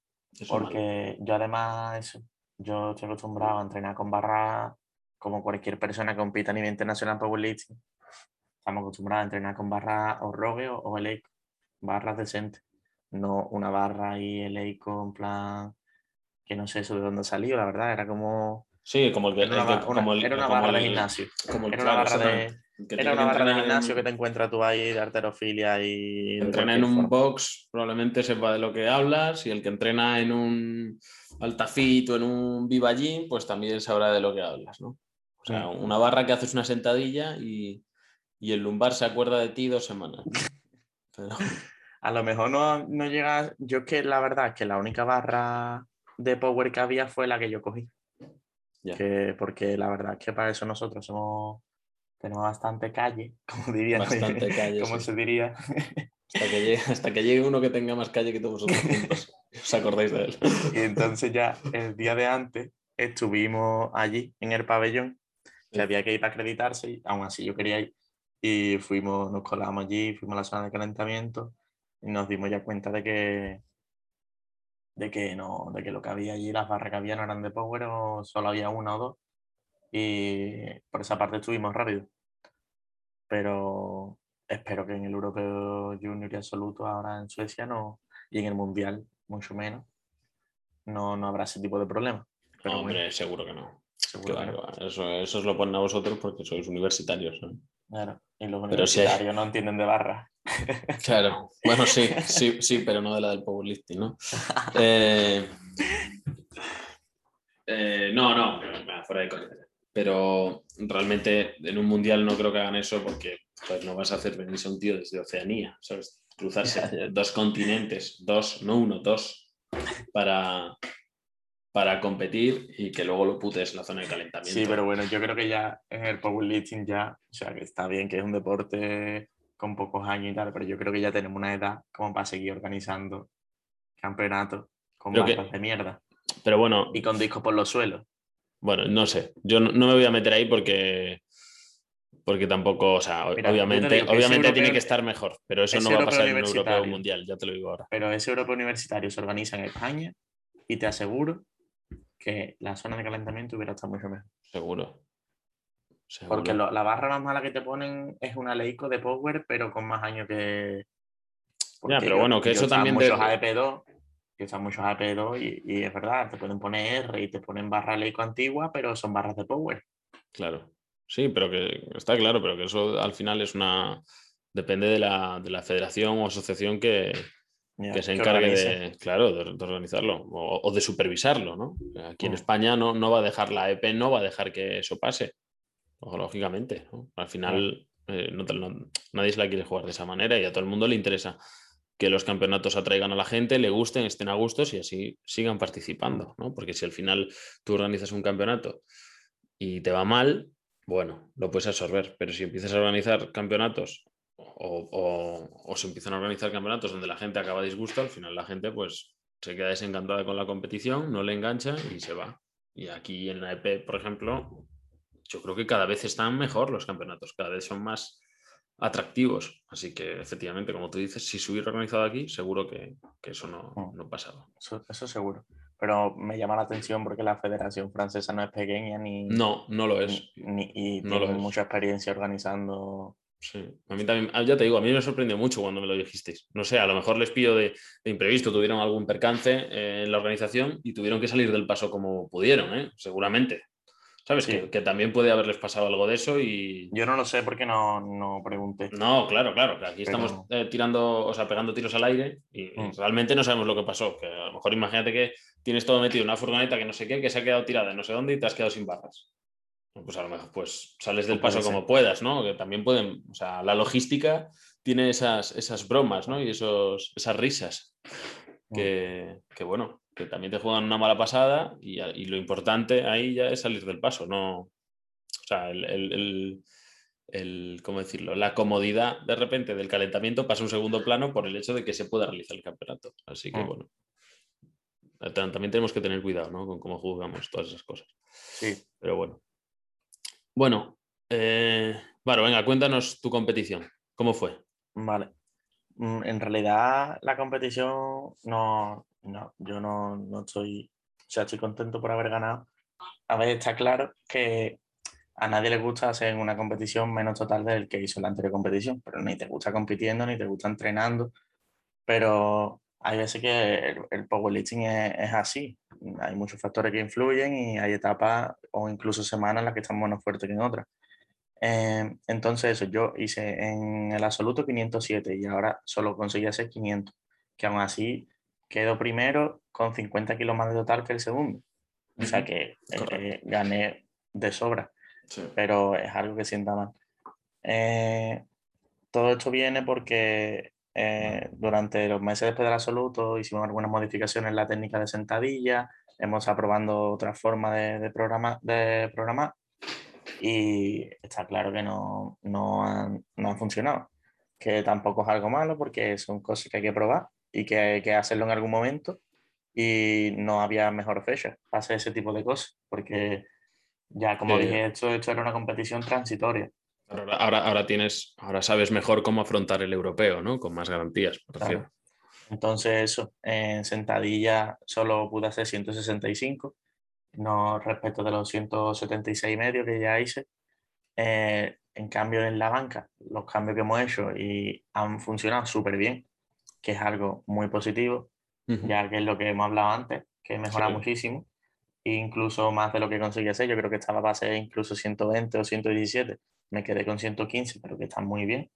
S2: porque yo además, eso, yo estoy acostumbrado a entrenar con barras como cualquier persona que compita a nivel internacional powerlifting. Estamos acostumbrados a entrenar con barras o rogue o, o barras decentes. No una barra y eleico en plan que no sé eso de dónde salió, la verdad, era como
S1: Sí, como el que.
S2: Era una,
S1: como el,
S2: era una barra de gimnasio. Como era una barra de. Era una barra de gimnasio que te encuentras tú ahí de arterofilia y.
S1: Entrena en un box, probablemente sepa de lo que hablas, y el que entrena en un altafit o en un viva gym, pues también sabrá de lo que hablas, ¿no? O sea, mm. una barra que haces una sentadilla y, y el lumbar se acuerda de ti dos semanas.
S2: A lo mejor no, no llega. Yo es que la verdad es que la única barra de power que había fue la que yo cogí porque la verdad es que para eso nosotros somos, tenemos bastante calle, como.
S1: Bastante calle.
S2: como se diría.
S1: Hasta que, llegue, hasta que llegue uno que tenga más calle que todos vosotros juntos. ¿Os acordáis de él?
S2: y entonces ya el día de antes estuvimos allí en el pabellón, que había que ir para acreditarse, y aún así yo quería ir. Y fuimos, nos colamos allí, fuimos a la zona de calentamiento y nos dimos ya cuenta de que, de que, no, de que lo que había allí, las barras que había no eran de power o solo había una o dos. Y por esa parte estuvimos rápido. Pero espero que en el Europeo Junior y Absoluto, ahora en Suecia, no, y en el Mundial, mucho menos, no, no habrá ese tipo de problema.
S1: Pero hombre, seguro que no. Eso, eso os lo ponen a vosotros porque sois universitarios.
S2: Claro, y los universitarios no entienden de barra.
S1: Claro, bueno, sí, sí, sí, pero no de la del powerlifting, ¿no? Eh, eh, no, no, fuera de coña. Pero realmente en un mundial no creo que hagan eso porque pues no vas a hacer venirse a un tío desde Oceanía, ¿sabes? Cruzarse dos continentes, dos, no uno, dos, para, para competir y que luego lo putes en la zona de calentamiento.
S2: Sí, pero bueno, yo creo que ya en el powerlifting ya, o sea, que está bien que es un deporte con pocos años y tal, pero yo creo que ya tenemos una edad como para seguir organizando campeonatos con barras de mierda.
S1: Pero bueno.
S2: Y con discos por los suelos.
S1: Bueno, no sé. Yo no, me voy a meter ahí porque. Porque tampoco, o sea, obviamente, obviamente tiene que estar mejor, pero eso no va a pasar en un europeo mundial, ya te lo digo ahora.
S2: Pero ese europeo universitario se organiza en España y te aseguro que la zona de calentamiento hubiera estado mucho mejor.
S1: Seguro.
S2: Porque la barra más mala que te ponen es una Leico de Power, pero con más años que.
S1: ya, pero bueno, que eso también.
S2: Muchos AEP2, que usan muchos AEP2 y, y, es verdad, te pueden poner R y te ponen barra Leico antigua, pero son barras de Power.
S1: Claro. Sí, pero que está claro, pero que eso al final es una. Depende de la, de la federación o asociación que, que se encargue de, claro, de, organizarlo o, de supervisarlo, ¿no? Aquí en mm. España no, no va a dejar la EP, no va a dejar que eso pase lógicamente. Al final eh, nadie se la quiere jugar de esa manera y a todo el mundo le interesa que los campeonatos atraigan a la gente, le gusten, estén a gustos y así sigan participando, ¿no? Porque si al final tú organizas un campeonato y te va mal, bueno, lo puedes absorber, pero si empiezas a organizar campeonatos o, o, se empiezan a organizar campeonatos donde la gente acaba disgusto, al final la gente pues se queda desencantada con la competición, no le engancha y se va. Y aquí en la EP, por ejemplo, yo creo que cada vez están mejor los campeonatos, cada vez son más atractivos. Así que efectivamente, como tú dices, si se hubiera organizado aquí, seguro que, eso no, mm. no pasaba.
S2: Eso, seguro. Pero me llama la atención porque la Federación Francesa no es pequeña ni...
S1: No, no lo es.
S2: Ni, y tiene mucha experiencia organizando...
S1: Sí, a mí también, ah, ya te digo, a mí me sorprendió mucho cuando me lo dijisteis. No sé, a lo mejor les pido de, imprevisto, tuvieron algún percance eh, en la organización y tuvieron que salir del paso como pudieron, ¿eh? seguramente. ¿Sabes? Que, también puede haberles pasado algo de eso y...
S2: Yo no lo sé porque no, no pregunté.
S1: No, claro, claro. aquí estamos eh, tirando, o sea, pegando tiros al aire y mm. realmente no sabemos lo que pasó. Que a lo mejor imagínate que tienes todo metido en una furgoneta que no sé qué, que se ha quedado tirada en no sé dónde y te has quedado sin barras. Pues a lo mejor pues sales del paso como puedas, ¿no? Que también pueden, o sea, la logística tiene esas, esas bromas, ¿no? Y esos, esas risas. Mm. Que, que bueno, que también te juegan una mala pasada y, lo importante ahí ya es salir del paso, no. O sea, el, ¿cómo decirlo? La comodidad de repente del calentamiento pasa a un segundo plano por el hecho de que se pueda realizar el campeonato. Así que mm. bueno. También tenemos que tener cuidado ¿no? con cómo jugamos todas esas cosas.
S2: Sí.
S1: Pero bueno. Bueno, eh, bueno, venga, cuéntanos tu competición. ¿Cómo fue?
S2: Vale. Mm, en realidad la competición no, no, yo no, no estoy, o sea, estoy contento por haber ganado. A ver, está claro que a nadie le gusta hacer una competición menos total del que hizo la anterior competición, pero ni te gusta compitiendo, ni te gusta entrenando, pero hay veces que el, el powerlifting es, es, así, hay muchos factores que influyen y hay etapas o incluso semanas en las que estamos más fuertes que en otras. Eh, entonces, eso, yo hice en el absoluto 507 y ahora solo conseguí hacer 500, que aún así quedó primero con 50 kilos más de total que el segundo. O sea que eh, gané de sobra, pero es algo que sienta mal. Eh, todo esto viene porque eh, durante los meses después del absoluto hicimos algunas modificaciones en la técnica de sentadilla, hemos aprobando otra forma de, de, de programar y está claro que no, no, han, no han funcionado. Que tampoco es algo malo porque son cosas que hay que probar y que hay que hacerlo en algún momento y no había mejor fecha para hacer ese tipo de cosas, porque ya como dije, esto, esto, era una competición transitoria.
S1: Ahora, ahora, tienes, ahora sabes mejor cómo afrontar el europeo, ¿no? Con más garantías.
S2: Entonces eso, en sentadilla solo pude hacer 165, no respecto de los 176 y medio que ya hice. Eh, en cambio en la banca, los cambios que hemos hecho y han funcionado súper bien que es algo muy positivo, ya que es lo que hemos hablado antes, que mejora muchísimo, e incluso más de lo que conseguí hacer. Yo creo que estaba base incluso 120 o 117, me quedé con 115, pero que está muy bien.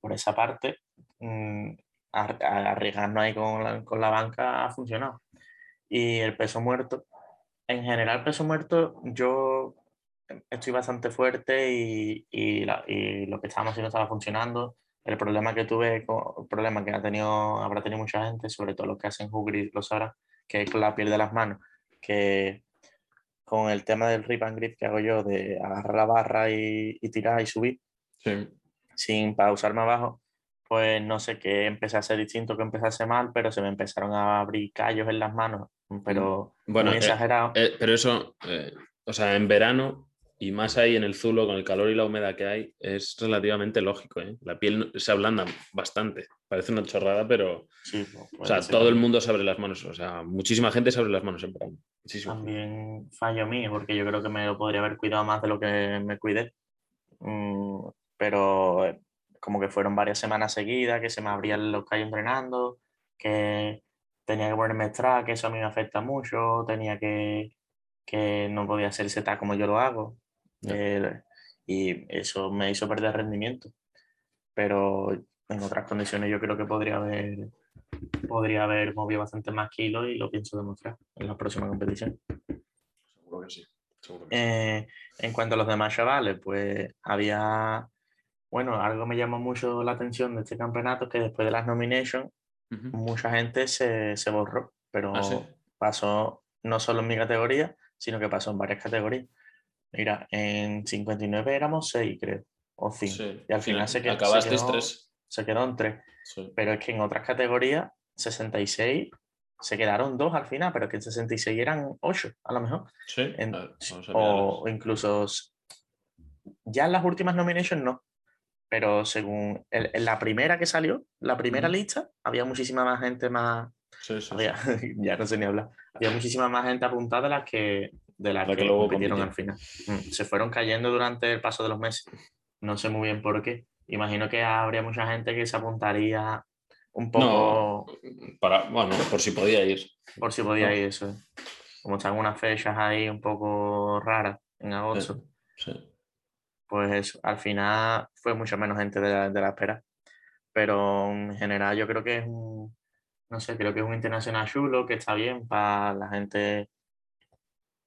S2: Por esa parte, mmm, arriesgarnos ahí con la, con la banca ha funcionado. Y el peso muerto, en general, peso muerto, yo estoy bastante fuerte y, y, lo que estábamos haciendo estaba funcionando. El problema que tuve, el problema que ha tenido, habrá tenido mucha gente, sobre todo los que hacen Hugri, lo sabrá, que es la piel de las manos, que con el tema del rip and grip que hago yo, de agarrar la barra y, y tirar y subir, sin pausarme abajo, pues no sé qué empecé a ser distinto, que empecé a ser mal, pero se me empezaron a abrir callos en las manos, pero
S1: bueno,
S2: muy
S1: eh,
S2: exagerado.
S1: Eh, pero eso, eh, o sea, en verano y más ahí en el zulo, con el calor y la humedad que hay, es relativamente lógico. La piel se ablanda bastante. Parece una chorrada, pero. o sea, todo el mundo se abre las manos. O sea, muchísima gente se abre las manos en verano.
S2: También fallo mío, porque yo creo que me lo podría haber cuidado más de lo que me cuidé. Mm, pero como que fueron varias semanas seguidas, que se me abrían los callos entrenando, que tenía que ponerme extra, que eso a mí me afecta mucho, tenía que, que no podía hacer Z como yo lo hago. Eh, y eso me hizo perder rendimiento. Pero en otras condiciones yo creo que podría haber, podría haber movido bastante más kilos y lo pienso demostrar en la próxima competición.
S1: Seguro que sí.
S2: Eh, en cuanto a los demás chavales, pues había, bueno, algo me llamó mucho la atención de este campeonato, que después de las nominations, mucha gente se, se borró, pero
S1: ¿Ah,
S2: pasó no solo en mi categoría, sino que pasó en varias categorías. Mira, en 59 éramos 6, creo, o 5. y al final se, quedó,
S1: acabasteis 3.
S2: Se quedó en 3. Pero es que en otras categorías, 66 se quedaron 2 al final, pero que en 66 eran 8 a lo mejor.
S1: Sí.
S2: o, incluso ya en las últimas nominations no. Pero según en la primera que salió, la primera lista, había muchísima más gente más.
S1: Sí, sí,
S2: ya no sé ni hablar. Había muchísima más gente apuntada de las que, de las que, luego compitieron al final. Mm, se fueron cayendo durante el paso de los meses. No sé muy bien por qué. Imagino que habría mucha gente que se apuntaría un poco.
S1: para, bueno, por si podía ir.
S2: Por si podía ir, eso. Como están unas fechas ahí un poco raras en agosto. Pues eso, al final fue mucho menos gente de la, de la espera. Pero en general yo creo que es un, no sé, creo que es un internacional chulo, que está bien para la gente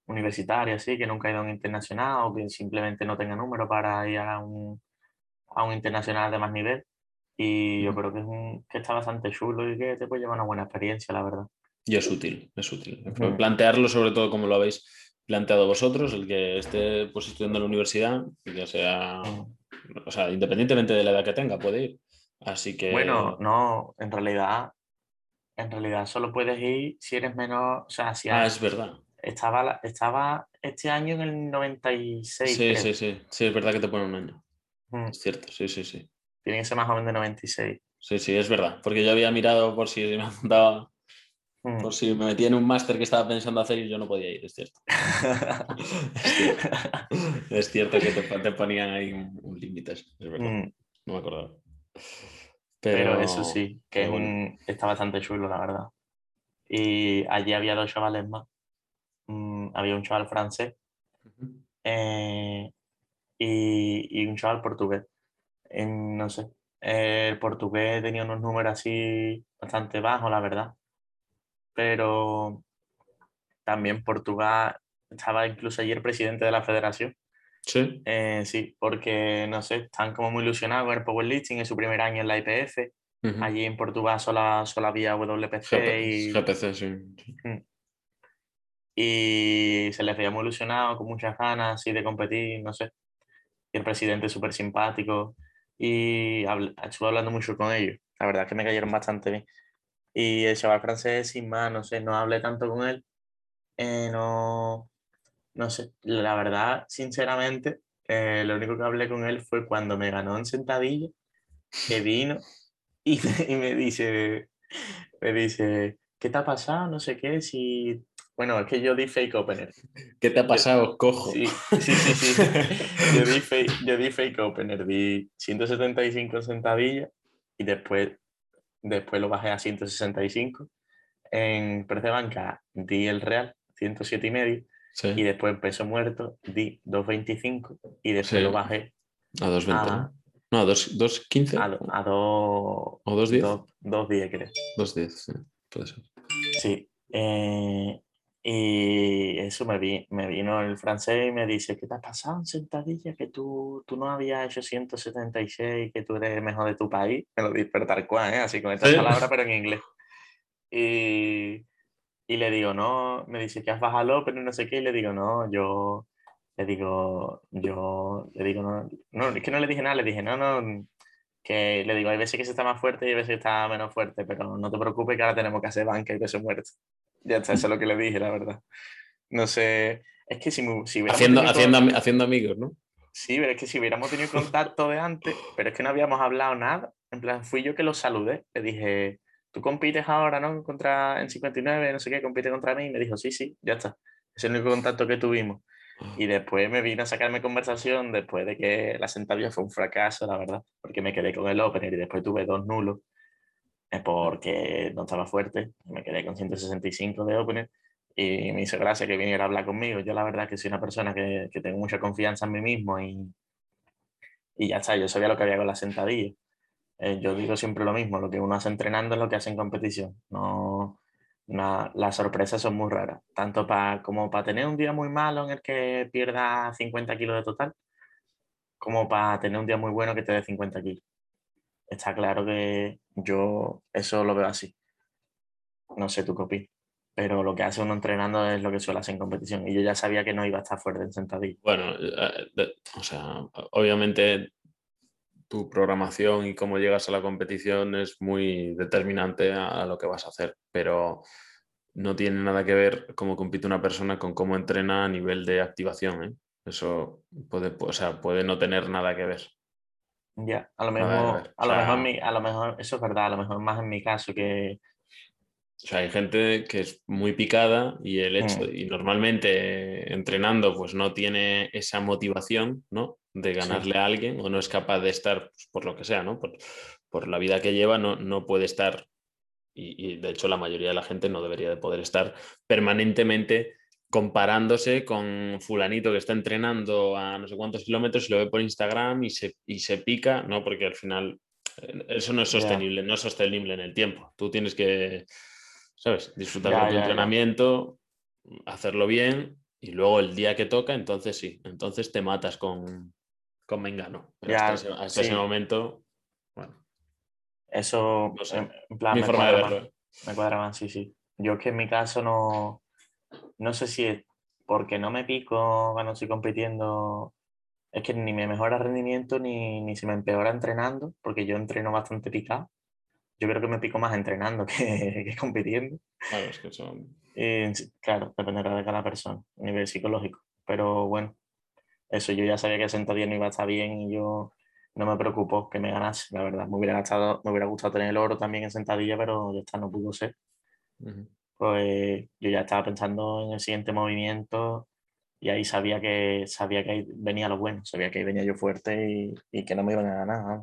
S2: universitaria, sí, que nunca ha ido a un internacional o que simplemente no tenga número para ir a un, a un internacional de más nivel. Y yo creo que, es un, que está bastante chulo y que te puede llevar una buena experiencia, la verdad.
S1: Y es útil, es útil. Plantearlo sobre todo como lo habéis planteado vosotros, el que esté pues, estudiando en la universidad, ya sea, o sea, independientemente de la edad que tenga, puede ir. Así que...
S2: Bueno, no, en realidad, en realidad solo puedes ir si eres menor, o sea, si...
S1: Ah, es verdad.
S2: Estaba, estaba este año en el 96.
S1: Sí, sí, sí. Sí, es verdad que te pone un año.
S2: Mm.
S1: Es cierto, sí, sí, sí.
S2: Tiene que ser más joven de 96.
S1: Sí, sí, es verdad. Porque yo había mirado por si me apuntaba,
S2: Mm.
S1: por si me metía en un máster que estaba pensando hacer y yo no podía ir, es cierto. es, cierto. que te, ponían ahí un, límite, es verdad.
S2: Mm.
S1: No me acordaba.
S2: Pero, eso sí, que está bastante chulo, la verdad. Y allí había dos chavales más. Mm, había un chaval francés eh, y, un chaval portugués. no sé, el portugués tenía unos números así bastante bajos, la verdad. Pero también Portugal estaba incluso el presidente de la federación.
S1: Sí.
S2: Eh, sí, porque no sé, están como muy ilusionados con el powerlifting en su primer año en la IPF. Allí en Portugal solo, solo había WPC y.
S1: GPC, sí.
S2: Y se les veía muy ilusionado, con muchas ganas así de competir, no sé. Y el presidente súper simpático. Y estuve hablando mucho con ellos. La verdad es que me cayeron bastante bien. Y el chaval francés, sin más, no sé, no hablé tanto con él. Eh, no, no sé, la verdad, sinceramente, eh, lo único que hablé con él fue cuando me ganó en sentadilla, que vino y, y me dice, me dice, ¿qué te ha pasado? No sé qué, si bueno, es que yo di fake opener.
S1: ¿Qué te ha pasado, cojo?
S2: Sí, sí, sí. sí. yo, di fake, yo di fake opener, di 175 sentadillas y después, después lo bajé a 165. En precio de banca di el real, 107 y medio. Y después en peso muerto di 2.25 y después lo bajé
S1: a 2.20. No, a 2.15.
S2: A, a 2.
S1: ¿O 2.10?
S2: 2.10, creo.
S1: 2.10, sí, puede ser.
S2: Sí. Eh, Y eso me, vi, me vino el francés y me dice, ¿qué te ha pasado en sentadilla? Que tú, tú no habías hecho 176, que tú eres el mejor de tu país. Me lo despertar cuál, ¿eh? así con estas palabras, pero en inglés. Y, y, le digo, no, me dice que has bajado, pero no sé qué. Y le digo, no, yo, le digo, yo, le digo, no, no, es que no le dije nada, le dije, no, no, que le digo, hay veces que se está más fuerte y hay veces que está menos fuerte, pero no te preocupes que ahora tenemos que hacer banca y peso muerto. Ya está, eso es lo que le dije, la verdad. No sé, es que si, si
S1: haciendo, haciendo, haciendo amigos, ¿no?
S2: Sí, pero es que si hubiéramos tenido contacto de antes, pero es que no habíamos hablado nada, en plan, fui yo que lo saludé, le dije, tú compites ahora, ¿no? Contra, en 59, no sé qué, compite contra mí, y me dijo, sí, sí, ya está. Ese es el único contacto que tuvimos. Ah. Y después me vino a sacarme conversación después de que la sentadilla fue un fracaso, la verdad, porque me quedé con el opener y después tuve dos nulos porque no estaba fuerte, me quedé con 165 de opener y me hizo gracia que viniera a hablar conmigo. Yo la verdad que soy una persona que, que tengo mucha confianza en mí mismo y, y ya está, yo sabía lo que había con la sentadilla. Eh, yo digo siempre lo mismo, lo que uno hace entrenando es lo que hace en competición. No, las sorpresas son muy raras, tanto para como para tener un día muy malo en el que pierda 50 kilos de total, como para tener un día muy bueno que te dé 50 kilos está claro que yo eso lo veo así. No sé tu copy, pero lo que hace uno entrenando es lo que suele hacer en competición. Y yo ya sabía que no iba a estar fuerte en sentadilla.
S1: Bueno, eh, o sea, obviamente tu programación y cómo llegas a la competición es muy determinante a lo que vas a hacer, pero no tiene nada que ver cómo compite una persona con cómo entrena a nivel de activación. ¿eh? Eso puede, o sea, puede no tener nada que ver.
S2: Ya, a lo mejor, a, lo mejor a lo mejor, eso es verdad, a lo mejor más en mi caso que...
S1: O sea, hay gente que es muy picada y el hecho, mm. y normalmente entrenando pues no tiene esa motivación, ¿no? De ganarle a alguien o no es capaz de estar, pues, por lo que sea, ¿no? Por, por, la vida que lleva, no, no puede estar, y, y de hecho la mayoría de la gente no debería de poder estar permanentemente comparándose con fulanito que está entrenando a no sé cuántos kilómetros y lo ve por Instagram y se, y se pica, ¿no? Porque al final eh, eso no es sostenible, no es sostenible en el tiempo. Tú tienes que, ¿sabes? Disfrutar de tu entrenamiento, hacerlo bien y luego el día que toca, entonces sí, entonces te matas con, con Mengano. Pero hasta, ese, momento, bueno.
S2: Eso, en plan, mi forma de verlo. Me cuadra más, sí, sí. Yo es que en mi caso no no sé si es porque no me pico cuando estoy compitiendo, es que ni me mejora rendimiento ni, ni se me empeora entrenando, porque yo entreno bastante picado. Yo creo que me pico más entrenando que, que compitiendo.
S1: Claro, es que son...
S2: claro, dependerá de cada persona, a nivel psicológico. Pero bueno, eso yo ya sabía que sentadilla no iba a estar bien y yo no me preocupo que me ganase, la verdad. Me hubiera, gastado, me hubiera gustado tener el oro también en sentadilla, pero ya está, no pudo ser pues yo ya estaba pensando en el siguiente movimiento y ahí sabía que, sabía que ahí venía lo bueno, sabía que ahí venía yo fuerte y, y que no me iban a ganar.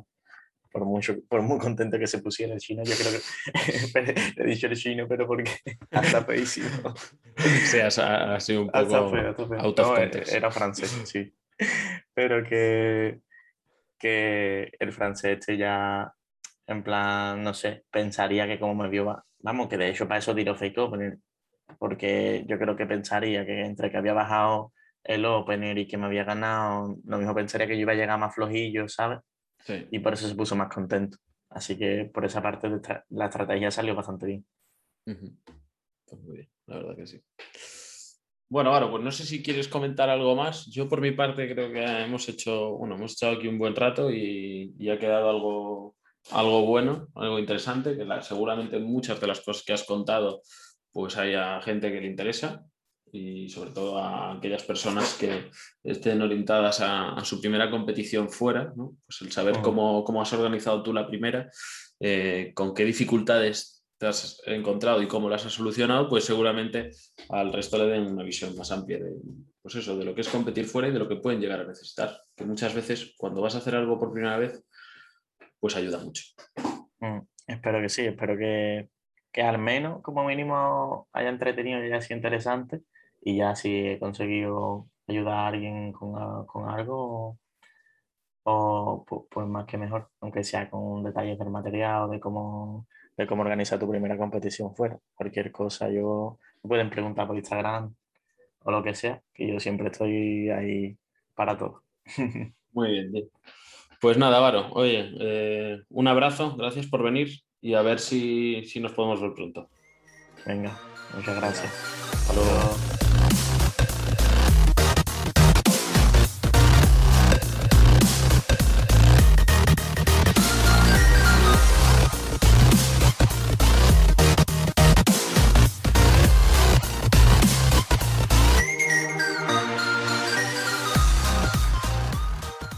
S2: Por, mucho, por muy contento que se pusiera el chino, yo creo que le he dicho el chino, pero porque hasta feísimo.
S1: Sí, ha, sido un poco
S2: feo, era francés, sí. Pero que, que el francés este ya, en plan, no sé, pensaría que como me vio Vamos, que de hecho para eso tiro fake opener, porque yo creo que pensaría que entre que había bajado el opener y que me había ganado, lo mismo pensaría que yo iba a llegar más flojillo, ¿sabes? Sí. Y por eso se puso más contento. Así que por esa parte la estrategia salió bastante bien.
S1: Pues muy bien, la verdad que sí. Bueno, ahora, pues no sé si quieres comentar algo más. Yo por mi parte creo que hemos hecho, bueno, hemos echado aquí un buen rato y, y ha quedado algo algo bueno, algo interesante, que seguramente muchas de las cosas que has contado, pues haya gente que le interesa y sobre todo a aquellas personas que estén orientadas a, su primera competición fuera, pues el saber cómo, cómo, has organizado tú la primera, eh, con qué dificultades te has encontrado y cómo las has solucionado, pues seguramente al resto le den una visión más amplia de, pues eso, de lo que es competir fuera y de lo que pueden llegar a necesitar. Que muchas veces cuando vas a hacer algo por primera vez, pues ayuda mucho.
S2: Mm, espero que sí, espero que, que, al menos como mínimo haya entretenido y haya sido interesante y ya si he conseguido ayudar a alguien con, con algo, o pues, pues, más que mejor, aunque sea con detalles del material o de cómo, de cómo organizar tu primera competición fuera. Cualquier cosa, yo pueden preguntar por Instagram o lo que sea, que yo siempre estoy ahí para todo.
S1: Muy bien, Pues nada, Varo, oye, eh, un abrazo, gracias por venir y a ver si, si nos podemos ver pronto.
S2: Venga, muchas gracias. Hasta luego.